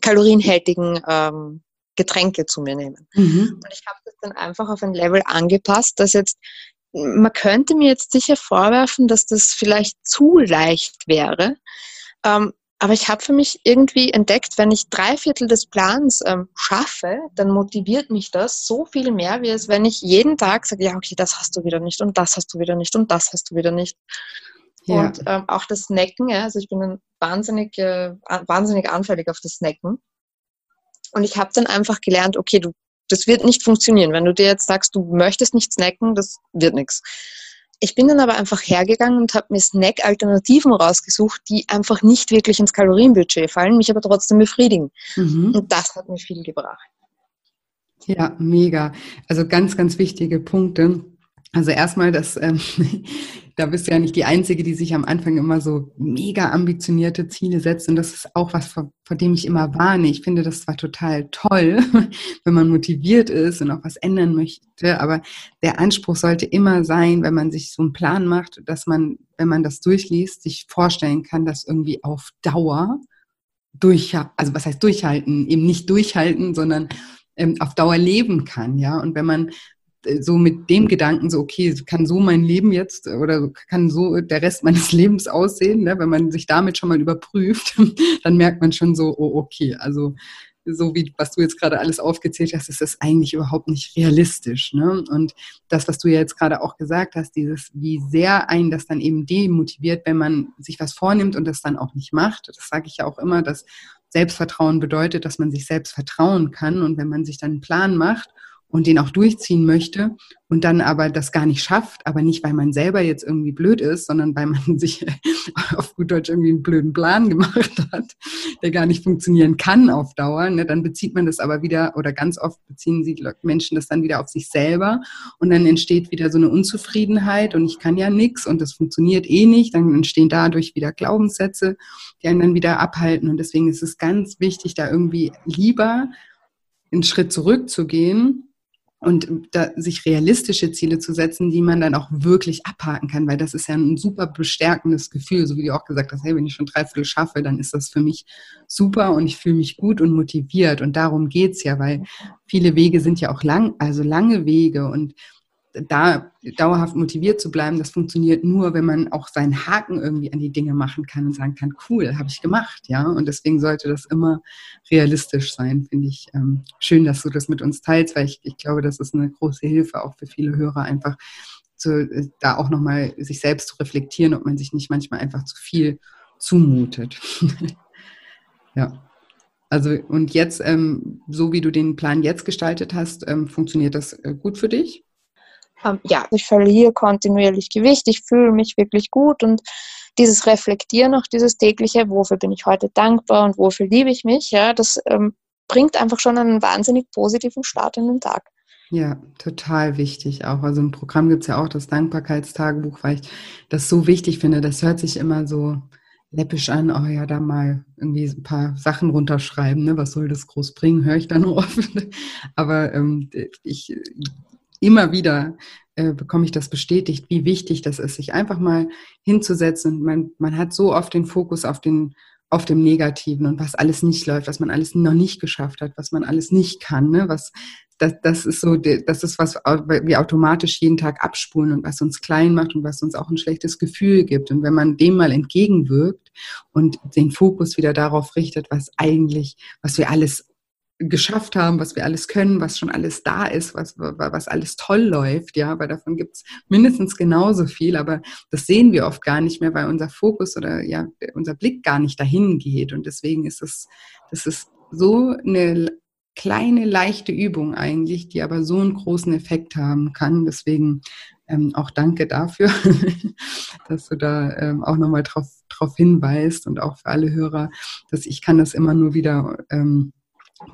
B: kalorienhaltigen ähm, Getränke zu mir nehmen. Mhm. Und ich habe das dann einfach auf ein Level angepasst, dass jetzt, man könnte mir jetzt sicher vorwerfen, dass das vielleicht zu leicht wäre. Ähm, aber ich habe für mich irgendwie entdeckt, wenn ich drei Viertel des Plans ähm, schaffe, dann motiviert mich das so viel mehr, wie es, wenn ich jeden Tag sage, ja, okay, das hast du wieder nicht und das hast du wieder nicht und das hast du wieder nicht. Ja. Und ähm, auch das Snacken, ja, also ich bin ein wahnsinnig, äh, wahnsinnig anfällig auf das Snacken. Und ich habe dann einfach gelernt, okay, du, das wird nicht funktionieren. Wenn du dir jetzt sagst, du möchtest nicht snacken, das wird nichts. Ich bin dann aber einfach hergegangen und habe mir Snack-Alternativen rausgesucht, die einfach nicht wirklich ins Kalorienbudget fallen, mich aber trotzdem befriedigen. Mhm. Und das hat mir viel gebracht.
A: Ja, mega. Also ganz, ganz wichtige Punkte. Also erstmal, dass ähm, da bist du ja nicht die Einzige, die sich am Anfang immer so mega ambitionierte Ziele setzt. Und das ist auch was, vor, vor dem ich immer warne. Ich finde das zwar total toll, wenn man motiviert ist und auch was ändern möchte, aber der Anspruch sollte immer sein, wenn man sich so einen Plan macht, dass man, wenn man das durchliest, sich vorstellen kann, dass irgendwie auf Dauer durch, also was heißt durchhalten, eben nicht durchhalten, sondern ähm, auf Dauer leben kann, ja. Und wenn man so mit dem Gedanken so, okay, kann so mein Leben jetzt oder kann so der Rest meines Lebens aussehen, ne? wenn man sich damit schon mal überprüft, dann merkt man schon so, oh, okay, also so wie was du jetzt gerade alles aufgezählt hast, ist das eigentlich überhaupt nicht realistisch. Ne? Und das, was du ja jetzt gerade auch gesagt hast, dieses, wie sehr einen das dann eben demotiviert, wenn man sich was vornimmt und das dann auch nicht macht. Das sage ich ja auch immer, dass Selbstvertrauen bedeutet, dass man sich selbst vertrauen kann. Und wenn man sich dann einen Plan macht und den auch durchziehen möchte und dann aber das gar nicht schafft, aber nicht, weil man selber jetzt irgendwie blöd ist, sondern weil man sich auf gut Deutsch irgendwie einen blöden Plan gemacht hat, der gar nicht funktionieren kann auf Dauer, ne, dann bezieht man das aber wieder oder ganz oft beziehen sie Menschen das dann wieder auf sich selber und dann entsteht wieder so eine Unzufriedenheit und ich kann ja nichts und das funktioniert eh nicht, dann entstehen dadurch wieder Glaubenssätze, die einen dann wieder abhalten und deswegen ist es ganz wichtig, da irgendwie lieber einen Schritt zurückzugehen und da, sich realistische Ziele zu setzen, die man dann auch wirklich abhaken kann, weil das ist ja ein super bestärkendes Gefühl, so wie du auch gesagt hast, hey, wenn ich schon drei Viertel schaffe, dann ist das für mich super und ich fühle mich gut und motiviert. Und darum geht's ja, weil viele Wege sind ja auch lang, also lange Wege. Und da dauerhaft motiviert zu bleiben, das funktioniert nur, wenn man auch seinen Haken irgendwie an die Dinge machen kann und sagen kann, cool, habe ich gemacht, ja. Und deswegen sollte das immer realistisch sein, finde ich. Ähm, schön, dass du das mit uns teilst, weil ich, ich glaube, das ist eine große Hilfe auch für viele Hörer, einfach zu, äh, da auch nochmal sich selbst zu reflektieren, ob man sich nicht manchmal einfach zu viel zumutet. ja. Also und jetzt, ähm, so wie du den Plan jetzt gestaltet hast, ähm, funktioniert das äh, gut für dich?
B: Ähm, ja, ich verliere kontinuierlich Gewicht, ich fühle mich wirklich gut und dieses Reflektieren auch dieses tägliche, wofür bin ich heute dankbar und wofür liebe ich mich, ja, das ähm, bringt einfach schon einen wahnsinnig positiven Start in den Tag.
A: Ja, total wichtig auch. Also im Programm gibt es ja auch das Dankbarkeitstagebuch, weil ich das so wichtig finde. Das hört sich immer so läppisch an, oh ja, da mal irgendwie ein paar Sachen runterschreiben, ne? was soll das groß bringen, höre ich dann oft. Aber ähm, ich immer wieder äh, bekomme ich das bestätigt, wie wichtig das ist, sich einfach mal hinzusetzen. Man, man hat so oft den Fokus auf den auf dem Negativen und was alles nicht läuft, was man alles noch nicht geschafft hat, was man alles nicht kann, ne? was das, das ist so, das ist was wir automatisch jeden Tag abspulen und was uns klein macht und was uns auch ein schlechtes Gefühl gibt. Und wenn man dem mal entgegenwirkt und den Fokus wieder darauf richtet, was eigentlich, was wir alles geschafft haben, was wir alles können, was schon alles da ist, was, was alles toll läuft, ja, weil davon gibt es mindestens genauso viel, aber das sehen wir oft gar nicht mehr, weil unser Fokus oder ja, unser Blick gar nicht dahin geht. Und deswegen ist es, das ist so eine kleine, leichte Übung eigentlich, die aber so einen großen Effekt haben kann. Deswegen ähm, auch danke dafür, dass du da ähm, auch nochmal drauf, drauf hinweist und auch für alle Hörer, dass ich kann das immer nur wieder ähm,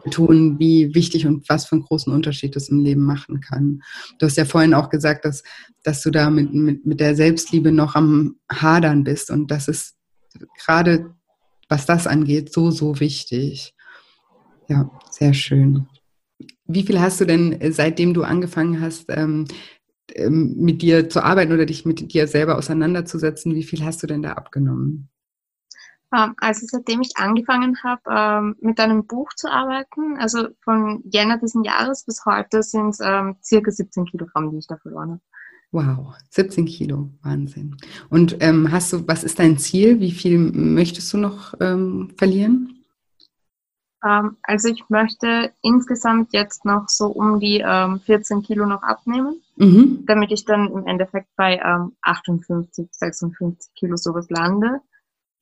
A: betonen, wie wichtig und was für einen großen Unterschied das im Leben machen kann. Du hast ja vorhin auch gesagt, dass, dass du da mit, mit, mit der Selbstliebe noch am Hadern bist und das ist gerade, was das angeht, so, so wichtig. Ja, sehr schön. Wie viel hast du denn, seitdem du angefangen hast, ähm, ähm mit dir zu arbeiten oder dich mit dir selber auseinanderzusetzen, wie viel hast du denn da abgenommen?
B: Ähm, also seitdem ich angefangen habe, ähm, mit einem Buch zu arbeiten, also von Jänner diesen Jahres bis heute sind es ähm, circa 17 Kilogramm, die ich da verloren habe.
A: Wow, 17 Kilo, Wahnsinn. Und ähm, hast du, was ist dein Ziel? Wie viel möchtest du noch ähm, verlieren?
B: Ähm, also ich möchte insgesamt jetzt noch so um die 14 Kilo noch abnehmen, mhm. damit ich dann im Endeffekt bei 58, 56 Kilo sowas lande.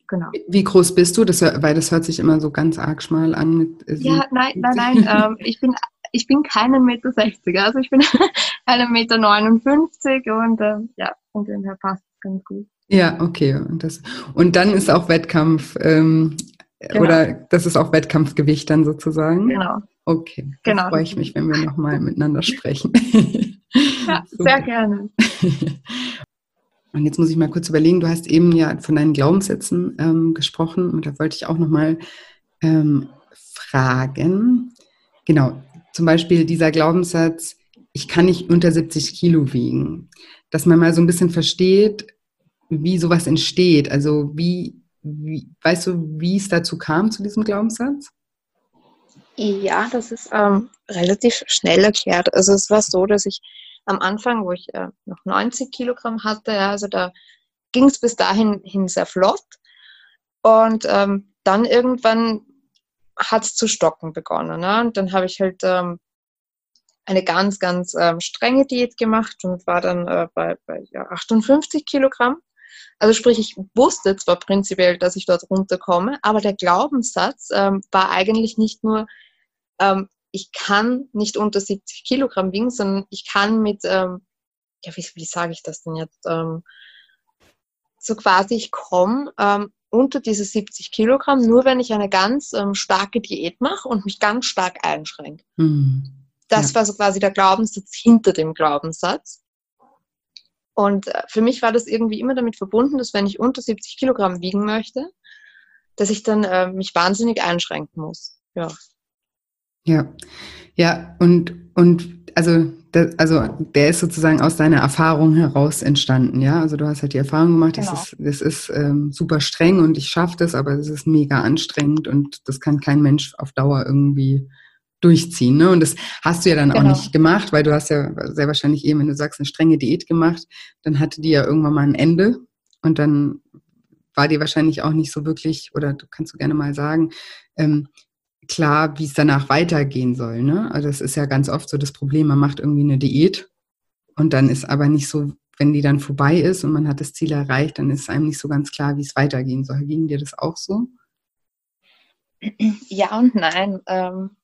A: Genau. Wie groß bist du? Das, weil das hört sich immer so ganz arg schmal an. Mit
B: ja, nein, nein, nein. ähm, ich, bin, ich bin keinen Meter 60. Also ich bin einen Meter 59 und ähm, ja, von dem her passt es ganz gut.
A: Ja, okay. Und, das, und dann ist auch Wettkampf, ähm, genau. oder das ist auch Wettkampfgewicht dann sozusagen?
B: Genau.
A: Okay, genau. freue ich mich, wenn wir nochmal miteinander sprechen.
B: ja, sehr gerne.
A: Und jetzt muss ich mal kurz überlegen, du hast eben ja von deinen Glaubenssätzen ähm, gesprochen und da wollte ich auch nochmal ähm, fragen. Genau, zum Beispiel dieser Glaubenssatz, ich kann nicht unter 70 Kilo wiegen. Dass man mal so ein bisschen versteht, wie sowas entsteht. Also wie, wie weißt du, wie es dazu kam zu diesem Glaubenssatz?
B: Ja, das ist ähm, relativ schnell erklärt. Also es war so, dass ich am Anfang, wo ich äh, noch 90 Kilogramm hatte, ja, also da ging es bis dahin hin sehr flott. Und ähm, dann irgendwann hat es zu stocken begonnen. Ne? Und dann habe ich halt ähm, eine ganz, ganz ähm, strenge Diät gemacht und war dann äh, bei, bei ja, 58 Kilogramm. Also sprich, ich wusste zwar prinzipiell, dass ich dort runterkomme, aber der Glaubenssatz ähm, war eigentlich nicht nur, ähm, ich kann nicht unter 70 Kilogramm wiegen, sondern ich kann mit, ähm, ja, wie, wie sage ich das denn jetzt? Ähm, so quasi, ich komme ähm, unter diese 70 Kilogramm, nur wenn ich eine ganz ähm, starke Diät mache und mich ganz stark einschränke. Mhm. Das ja. war so quasi der Glaubenssatz hinter dem Glaubenssatz. Und äh, für mich war das irgendwie immer damit verbunden, dass wenn ich unter 70 Kilogramm wiegen möchte, dass ich dann äh, mich wahnsinnig einschränken muss. Ja.
A: Ja, ja, und, und also, das, also der ist sozusagen aus deiner Erfahrung heraus entstanden, ja. Also du hast halt die Erfahrung gemacht, genau. das ist, das ist ähm, super streng und ich schaffe das, aber es ist mega anstrengend und das kann kein Mensch auf Dauer irgendwie durchziehen. Ne? Und das hast du ja dann genau. auch nicht gemacht, weil du hast ja sehr wahrscheinlich eben, wenn du sagst, eine strenge Diät gemacht, dann hatte die ja irgendwann mal ein Ende und dann war dir wahrscheinlich auch nicht so wirklich, oder du kannst du gerne mal sagen, ähm, klar, wie es danach weitergehen soll. Ne? Also das ist ja ganz oft so das Problem, man macht irgendwie eine Diät und dann ist aber nicht so, wenn die dann vorbei ist und man hat das Ziel erreicht, dann ist einem nicht so ganz klar, wie es weitergehen soll. Ging dir das auch so?
B: Ja und nein. Ähm,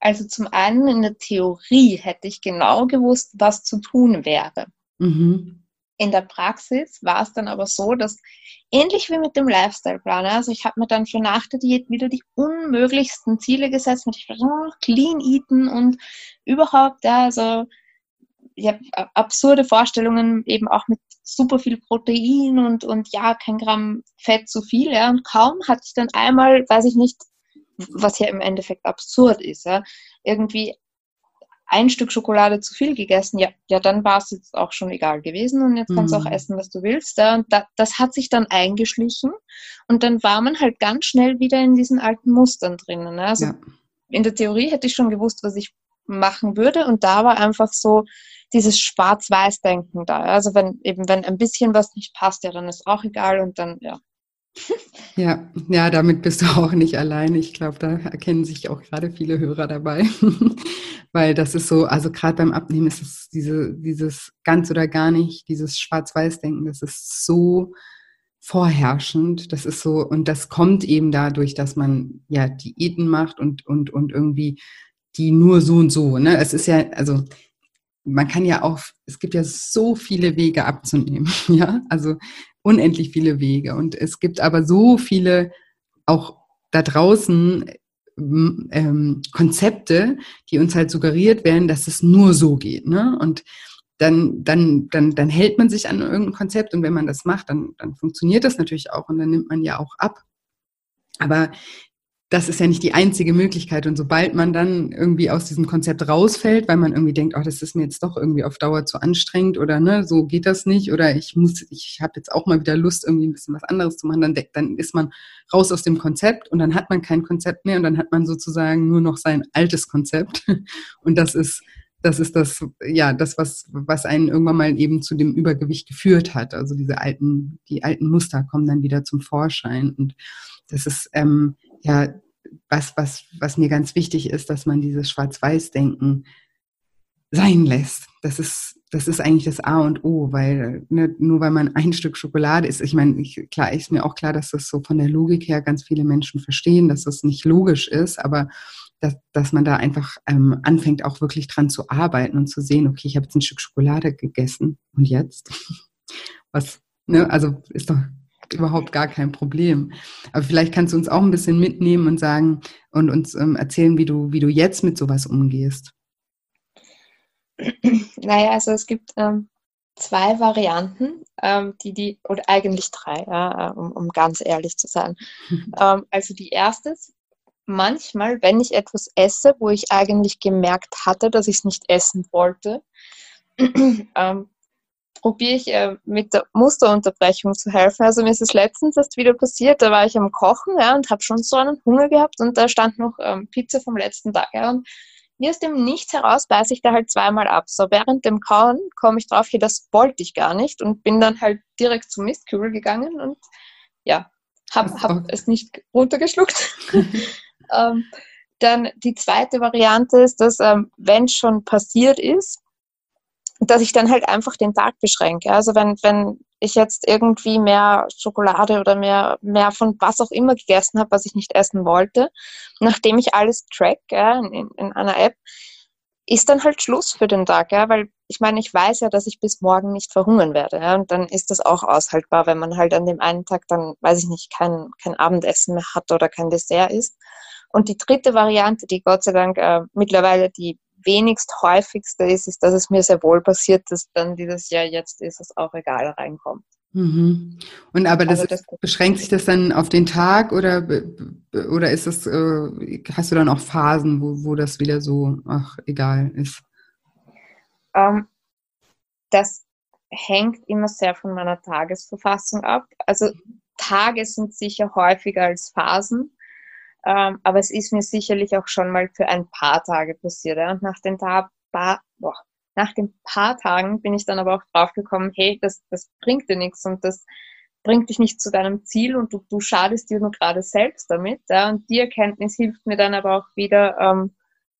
B: also zum einen in der Theorie hätte ich genau gewusst, was zu tun wäre. Mhm. In der Praxis war es dann aber so, dass ähnlich wie mit dem Lifestyle-Plan, also ich habe mir dann für nach der Diät wieder die unmöglichsten Ziele gesetzt, mit clean eaten und überhaupt, ja, also ich habe absurde Vorstellungen eben auch mit super viel Protein und, und ja, kein Gramm Fett zu viel, ja, und kaum hatte ich dann einmal, weiß ich nicht, was ja im Endeffekt absurd ist, ja, irgendwie ein Stück Schokolade zu viel gegessen, ja, ja dann war es jetzt auch schon egal gewesen und jetzt kannst du auch mhm. essen, was du willst. Ja, und da, das hat sich dann eingeschlichen und dann war man halt ganz schnell wieder in diesen alten Mustern drinnen. Ne? Also ja. in der Theorie hätte ich schon gewusst, was ich machen würde und da war einfach so dieses Schwarz-Weiß-Denken da. Also wenn eben, wenn ein bisschen was nicht passt, ja, dann ist auch egal und dann, ja,
A: ja, ja, damit bist du auch nicht allein. Ich glaube, da erkennen sich auch gerade viele Hörer dabei. Weil das ist so, also gerade beim Abnehmen ist es diese, dieses ganz oder gar nicht, dieses Schwarz-Weiß-Denken, das ist so vorherrschend. Das ist so, und das kommt eben dadurch, dass man ja Diäten macht und, und, und irgendwie die nur so und so. Ne? Es ist ja, also man kann ja auch, es gibt ja so viele Wege abzunehmen, ja, also unendlich viele Wege. Und es gibt aber so viele auch da draußen ähm, Konzepte, die uns halt suggeriert werden, dass es nur so geht. Ne? Und dann, dann, dann, dann hält man sich an irgendein Konzept und wenn man das macht, dann, dann funktioniert das natürlich auch und dann nimmt man ja auch ab. Aber das ist ja nicht die einzige Möglichkeit. Und sobald man dann irgendwie aus diesem Konzept rausfällt, weil man irgendwie denkt, oh, das ist mir jetzt doch irgendwie auf Dauer zu anstrengend oder ne, so geht das nicht oder ich muss, ich habe jetzt auch mal wieder Lust, irgendwie ein bisschen was anderes zu machen, dann, dann ist man raus aus dem Konzept und dann hat man kein Konzept mehr und dann hat man sozusagen nur noch sein altes Konzept. Und das ist, das ist das, ja, das, was, was einen irgendwann mal eben zu dem Übergewicht geführt hat. Also diese alten, die alten Muster kommen dann wieder zum Vorschein. Und das ist, ähm, ja, was, was, was mir ganz wichtig ist, dass man dieses Schwarz-Weiß-Denken sein lässt. Das ist, das ist eigentlich das A und O, weil ne, nur weil man ein Stück Schokolade isst, ich meine, ich, klar ist mir auch klar, dass das so von der Logik her ganz viele Menschen verstehen, dass das nicht logisch ist, aber dass, dass man da einfach ähm, anfängt, auch wirklich dran zu arbeiten und zu sehen, okay, ich habe jetzt ein Stück Schokolade gegessen und jetzt? Was, ne, also ist doch überhaupt gar kein Problem. Aber vielleicht kannst du uns auch ein bisschen mitnehmen und sagen und uns ähm, erzählen, wie du, wie du jetzt mit sowas umgehst.
B: Naja, also es gibt ähm, zwei Varianten, ähm, die die, oder eigentlich drei, ja, um, um ganz ehrlich zu sein. ähm, also die erste ist, manchmal, wenn ich etwas esse, wo ich eigentlich gemerkt hatte, dass ich es nicht essen wollte, ähm, probiere ich äh, mit der Musterunterbrechung zu helfen. Also mir ist es letztens erst wieder passiert, da war ich am Kochen ja, und habe schon so einen Hunger gehabt und da stand noch ähm, Pizza vom letzten Tag. Ja, und mir aus dem Nichts heraus beiße ich da halt zweimal ab. So während dem Kauen komme ich drauf, hier, das wollte ich gar nicht und bin dann halt direkt zum Mistkübel gegangen und ja, habe hab es nicht runtergeschluckt. ähm, dann die zweite Variante ist, dass ähm, wenn schon passiert ist, dass ich dann halt einfach den Tag beschränke. Also wenn, wenn ich jetzt irgendwie mehr Schokolade oder mehr, mehr von was auch immer gegessen habe, was ich nicht essen wollte, nachdem ich alles track ja, in, in einer App, ist dann halt Schluss für den Tag, ja, weil ich meine, ich weiß ja, dass ich bis morgen nicht verhungern werde, ja, und dann ist das auch aushaltbar, wenn man halt an dem einen Tag dann, weiß ich nicht, kein, kein Abendessen mehr hat oder kein Dessert isst. Und die dritte Variante, die Gott sei Dank äh, mittlerweile die wenigst häufigste ist, ist, dass es mir sehr wohl passiert, dass dann dieses Jahr jetzt ist es auch egal reinkommt.
A: Mhm. Und aber das, also das ist, beschränkt sich das dann auf den Tag oder oder ist das äh, hast du dann auch Phasen, wo, wo das wieder so ach egal ist?
B: Ähm, das hängt immer sehr von meiner Tagesverfassung ab. Also Tage sind sicher häufiger als Phasen. Ähm, aber es ist mir sicherlich auch schon mal für ein paar Tage passiert. Ja? Und nach den, Ta paar, boah, nach den paar Tagen bin ich dann aber auch draufgekommen, hey, das, das bringt dir nichts und das bringt dich nicht zu deinem Ziel und du, du schadest dir nur gerade selbst damit. Ja? Und die Erkenntnis hilft mir dann aber auch wieder, ähm,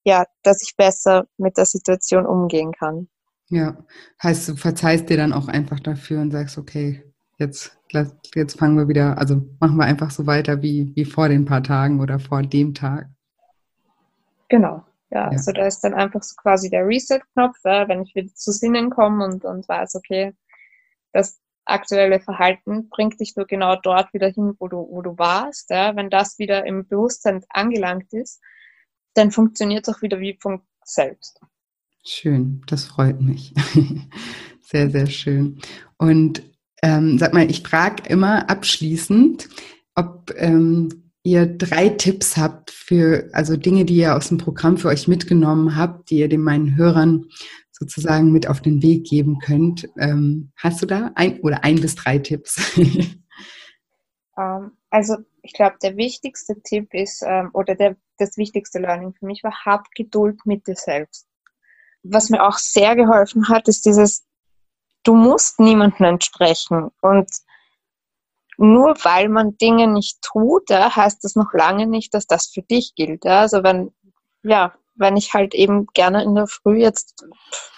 B: ja, dass ich besser mit der Situation umgehen kann.
A: Ja, heißt, du verzeihst dir dann auch einfach dafür und sagst, okay, jetzt, jetzt fangen wir wieder, also machen wir einfach so weiter wie, wie vor den paar Tagen oder vor dem Tag.
B: Genau, ja, ja. also da ist dann einfach so quasi der Reset-Knopf, wenn ich wieder zu Sinnen komme und, und weiß, okay, das aktuelle Verhalten bringt dich nur genau dort wieder hin, wo du, wo du warst. Ja. Wenn das wieder im Bewusstsein angelangt ist, dann funktioniert es auch wieder wie von selbst.
A: Schön, das freut mich. sehr, sehr schön. Und ähm, sag mal, ich frage immer abschließend, ob ähm, ihr drei Tipps habt für, also Dinge, die ihr aus dem Programm für euch mitgenommen habt, die ihr den meinen Hörern sozusagen mit auf den Weg geben könnt. Ähm, hast du da ein oder ein bis drei Tipps?
B: Ähm, also ich glaube, der wichtigste Tipp ist, ähm, oder der, das wichtigste Learning für mich war, hab Geduld mit dir selbst. Was mir auch sehr geholfen hat, ist dieses du musst niemandem entsprechen. Und nur weil man Dinge nicht tut, ja, heißt das noch lange nicht, dass das für dich gilt. Ja. Also wenn, ja, wenn ich halt eben gerne in der Früh jetzt,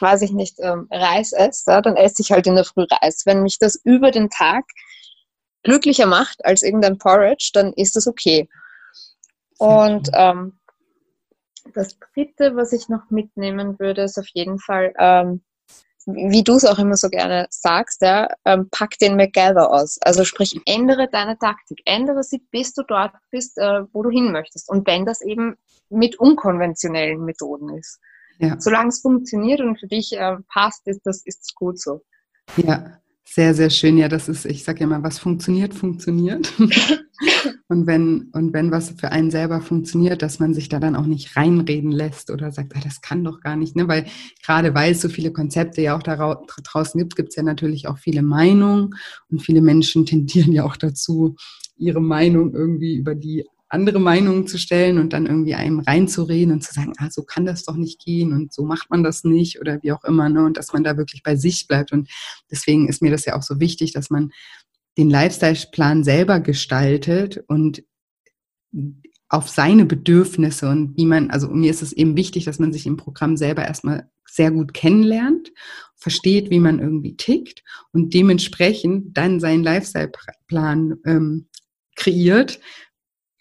B: weiß ich nicht, ähm, Reis esse, ja, dann esse ich halt in der Früh Reis. Wenn mich das über den Tag glücklicher macht als irgendein Porridge, dann ist das okay. Und ähm, das Dritte, was ich noch mitnehmen würde, ist auf jeden Fall ähm, wie du es auch immer so gerne sagst, ja, ähm, pack den MacGyver aus. Also sprich, ändere deine Taktik, ändere sie, bis du dort bist, äh, wo du hin möchtest. Und wenn das eben mit unkonventionellen Methoden ist. Ja. Solange es funktioniert und für dich äh, passt, ist das ist gut so.
A: Ja, sehr, sehr schön. Ja, das ist, ich sage ja immer, was funktioniert, funktioniert. und wenn, und wenn was für einen selber funktioniert, dass man sich da dann auch nicht reinreden lässt oder sagt, ah, das kann doch gar nicht, ne? Weil gerade weil es so viele Konzepte ja auch da draußen gibt, gibt es ja natürlich auch viele Meinungen und viele Menschen tendieren ja auch dazu, ihre Meinung irgendwie über die andere Meinungen zu stellen und dann irgendwie einem reinzureden und zu sagen, ah, so kann das doch nicht gehen und so macht man das nicht oder wie auch immer, ne? Und dass man da wirklich bei sich bleibt. Und deswegen ist mir das ja auch so wichtig, dass man den Lifestyle-Plan selber gestaltet und auf seine Bedürfnisse und wie man, also mir ist es eben wichtig, dass man sich im Programm selber erstmal sehr gut kennenlernt, versteht, wie man irgendwie tickt und dementsprechend dann seinen Lifestyle-Plan ähm, kreiert,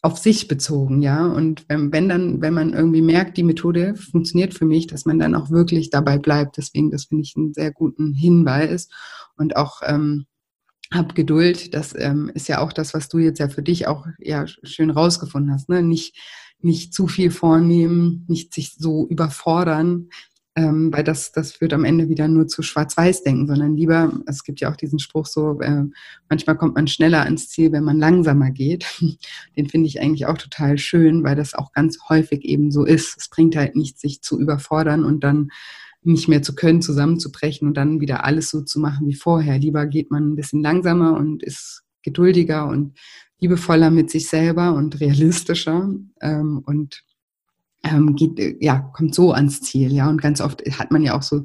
A: auf sich bezogen, ja. Und wenn, wenn dann, wenn man irgendwie merkt, die Methode funktioniert für mich, dass man dann auch wirklich dabei bleibt. Deswegen, das finde ich einen sehr guten Hinweis. Und auch, ähm, hab Geduld. Das ähm, ist ja auch das, was du jetzt ja für dich auch ja schön rausgefunden hast. Ne? Nicht, nicht zu viel vornehmen, nicht sich so überfordern, ähm, weil das, das führt am Ende wieder nur zu Schwarz-Weiß-Denken, sondern lieber, es gibt ja auch diesen Spruch so, äh, manchmal kommt man schneller ans Ziel, wenn man langsamer geht. Den finde ich eigentlich auch total schön, weil das auch ganz häufig eben so ist. Es bringt halt nichts, sich zu überfordern und dann nicht mehr zu können, zusammenzubrechen und dann wieder alles so zu machen wie vorher. Lieber geht man ein bisschen langsamer und ist geduldiger und liebevoller mit sich selber und realistischer ähm, und ähm, geht, ja, kommt so ans Ziel, ja. Und ganz oft hat man ja auch so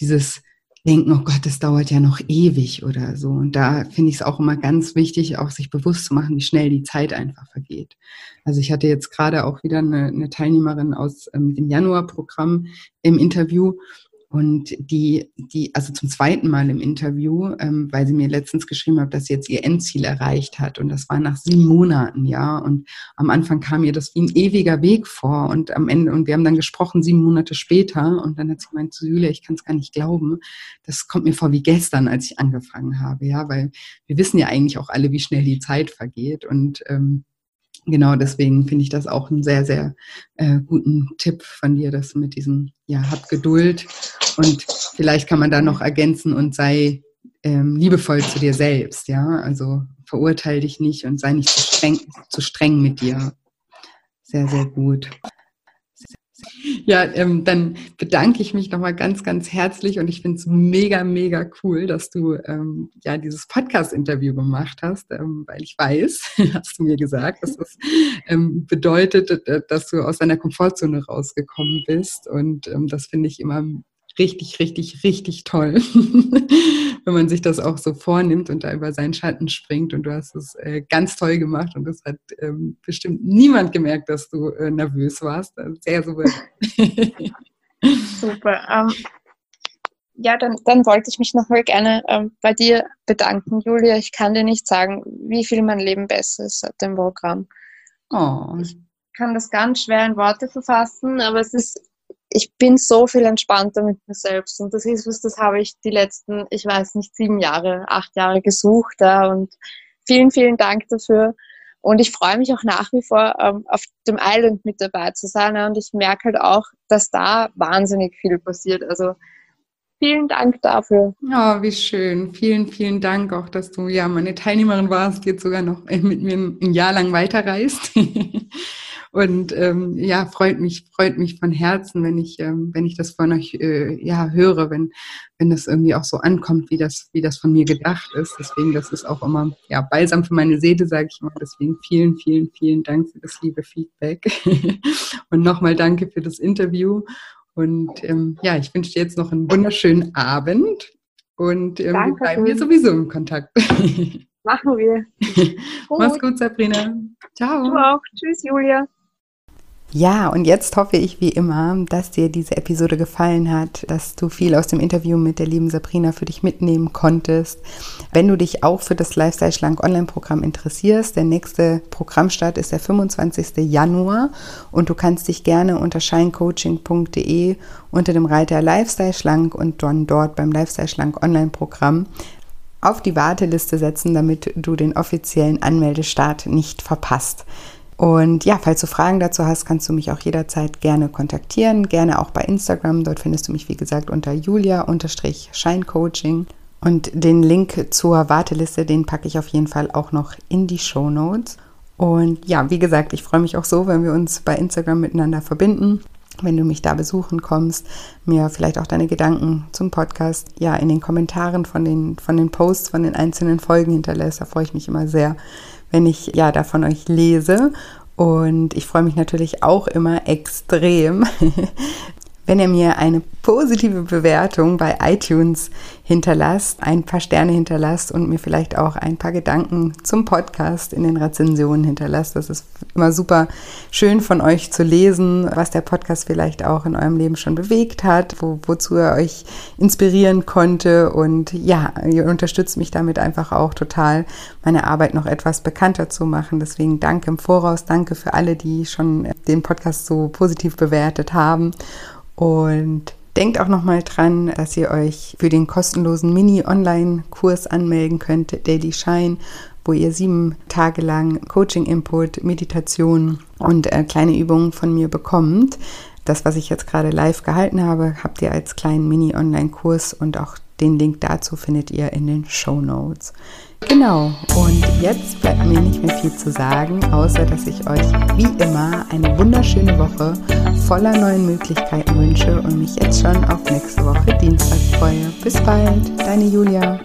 A: dieses Denken, oh Gott, das dauert ja noch ewig oder so. Und da finde ich es auch immer ganz wichtig, auch sich bewusst zu machen, wie schnell die Zeit einfach vergeht. Also ich hatte jetzt gerade auch wieder eine, eine Teilnehmerin aus ähm, dem Januarprogramm im Interview und die, die, also zum zweiten Mal im Interview, ähm, weil sie mir letztens geschrieben hat, dass sie jetzt ihr Endziel erreicht hat. Und das war nach sieben Monaten, ja. Und am Anfang kam ihr das wie ein ewiger Weg vor. Und am Ende, und wir haben dann gesprochen, sieben Monate später. Und dann hat sie gemeint Julia, ich kann es gar nicht glauben. Das kommt mir vor wie gestern, als ich angefangen habe, ja. Weil wir wissen ja eigentlich auch alle, wie schnell die Zeit vergeht. Und ähm, genau deswegen finde ich das auch einen sehr, sehr äh, guten Tipp von dir, dass mit diesem, ja, hab Geduld und vielleicht kann man da noch ergänzen und sei ähm, liebevoll zu dir selbst, ja, also verurteile dich nicht und sei nicht zu streng, zu streng mit dir. Sehr, sehr gut. Ja, ähm, dann bedanke ich mich nochmal ganz, ganz herzlich und ich finde es mega, mega cool, dass du ähm, ja dieses Podcast-Interview gemacht hast, ähm, weil ich weiß, hast du mir gesagt, dass das ähm, bedeutet, dass du aus deiner Komfortzone rausgekommen bist und ähm, das finde ich immer richtig, richtig, richtig toll, wenn man sich das auch so vornimmt und da über seinen Schatten springt. Und du hast es äh, ganz toll gemacht und das hat ähm, bestimmt niemand gemerkt, dass du äh, nervös warst. Sehr souverän.
B: Super. Ähm, ja, dann, dann wollte ich mich nochmal gerne ähm, bei dir bedanken, Julia. Ich kann dir nicht sagen, wie viel mein Leben besser ist seit dem Programm. Oh. Ich kann das ganz schwer in Worte verfassen, aber es ist ich bin so viel entspannter mit mir selbst. Und das ist was, das habe ich die letzten, ich weiß nicht, sieben Jahre, acht Jahre gesucht. Ja, und vielen, vielen Dank dafür. Und ich freue mich auch nach wie vor, ähm, auf dem Island mit dabei zu sein. Und ich merke halt auch, dass da wahnsinnig viel passiert. Also vielen Dank dafür.
A: Ja, oh, wie schön. Vielen, vielen Dank auch, dass du ja meine Teilnehmerin warst, jetzt sogar noch mit mir ein Jahr lang weiterreist. Und ähm, ja, freut mich, freut mich von Herzen, wenn ich, ähm, wenn ich das von euch äh, ja höre, wenn, wenn das irgendwie auch so ankommt, wie das, wie das von mir gedacht ist. Deswegen, das ist auch immer ja balsam für meine Seele, sage ich mal. Deswegen vielen, vielen, vielen Dank für das liebe Feedback. Und nochmal danke für das Interview. Und ähm, ja, ich wünsche dir jetzt noch einen wunderschönen Abend. Und ähm, wir bleiben hier sowieso im Kontakt.
B: Machen wir.
A: Mach's gut, Sabrina. Ciao.
B: Du auch. Tschüss, Julia.
A: Ja, und jetzt hoffe ich wie immer, dass dir diese Episode gefallen hat, dass du viel aus dem Interview mit der lieben Sabrina für dich mitnehmen konntest. Wenn du dich auch für das Lifestyle Schlank Online-Programm interessierst, der nächste Programmstart ist der 25. Januar und du kannst dich gerne unter shinecoaching.de unter dem Reiter Lifestyle Schlank und dann dort beim Lifestyle Schlank Online-Programm auf die Warteliste setzen, damit du den offiziellen Anmeldestart nicht verpasst. Und ja, falls du Fragen dazu hast, kannst du mich auch jederzeit gerne kontaktieren, gerne auch bei Instagram. Dort findest du mich, wie gesagt, unter julia-scheincoaching. Und den Link zur Warteliste, den packe ich auf jeden Fall auch noch in die Show Notes. Und ja, wie gesagt, ich freue mich auch so, wenn wir uns bei Instagram miteinander verbinden. Wenn du mich da besuchen kommst, mir vielleicht auch deine Gedanken zum Podcast ja in den Kommentaren von den, von den Posts, von den einzelnen Folgen hinterlässt. Da freue ich mich immer sehr, wenn ich ja da von euch lese. Und ich freue mich natürlich auch immer extrem, wenn ihr mir eine positive Bewertung bei iTunes hinterlasst, ein paar Sterne hinterlasst und mir vielleicht auch ein paar Gedanken zum Podcast in den Rezensionen hinterlasst. Das ist immer super schön von euch zu lesen, was der Podcast vielleicht auch in eurem Leben schon bewegt hat, wo, wozu er euch inspirieren konnte. Und ja, ihr unterstützt mich damit einfach auch total, meine Arbeit noch etwas bekannter zu machen. Deswegen danke im Voraus, danke für alle, die schon den Podcast so positiv bewertet haben. Und Denkt auch nochmal dran, dass ihr euch für den kostenlosen Mini-Online-Kurs anmelden könnt, Daily Shine, wo ihr sieben Tage lang Coaching-Input, Meditation und äh, kleine Übungen von mir bekommt. Das, was ich jetzt gerade live gehalten habe, habt ihr als kleinen Mini-Online-Kurs und auch den Link dazu findet ihr in den Show Notes. Genau, und jetzt bleibt mir nicht mehr viel zu sagen, außer dass ich euch wie immer eine wunderschöne Woche voller neuen Möglichkeiten wünsche und mich jetzt schon auf nächste Woche Dienstag freue. Bis bald, deine Julia.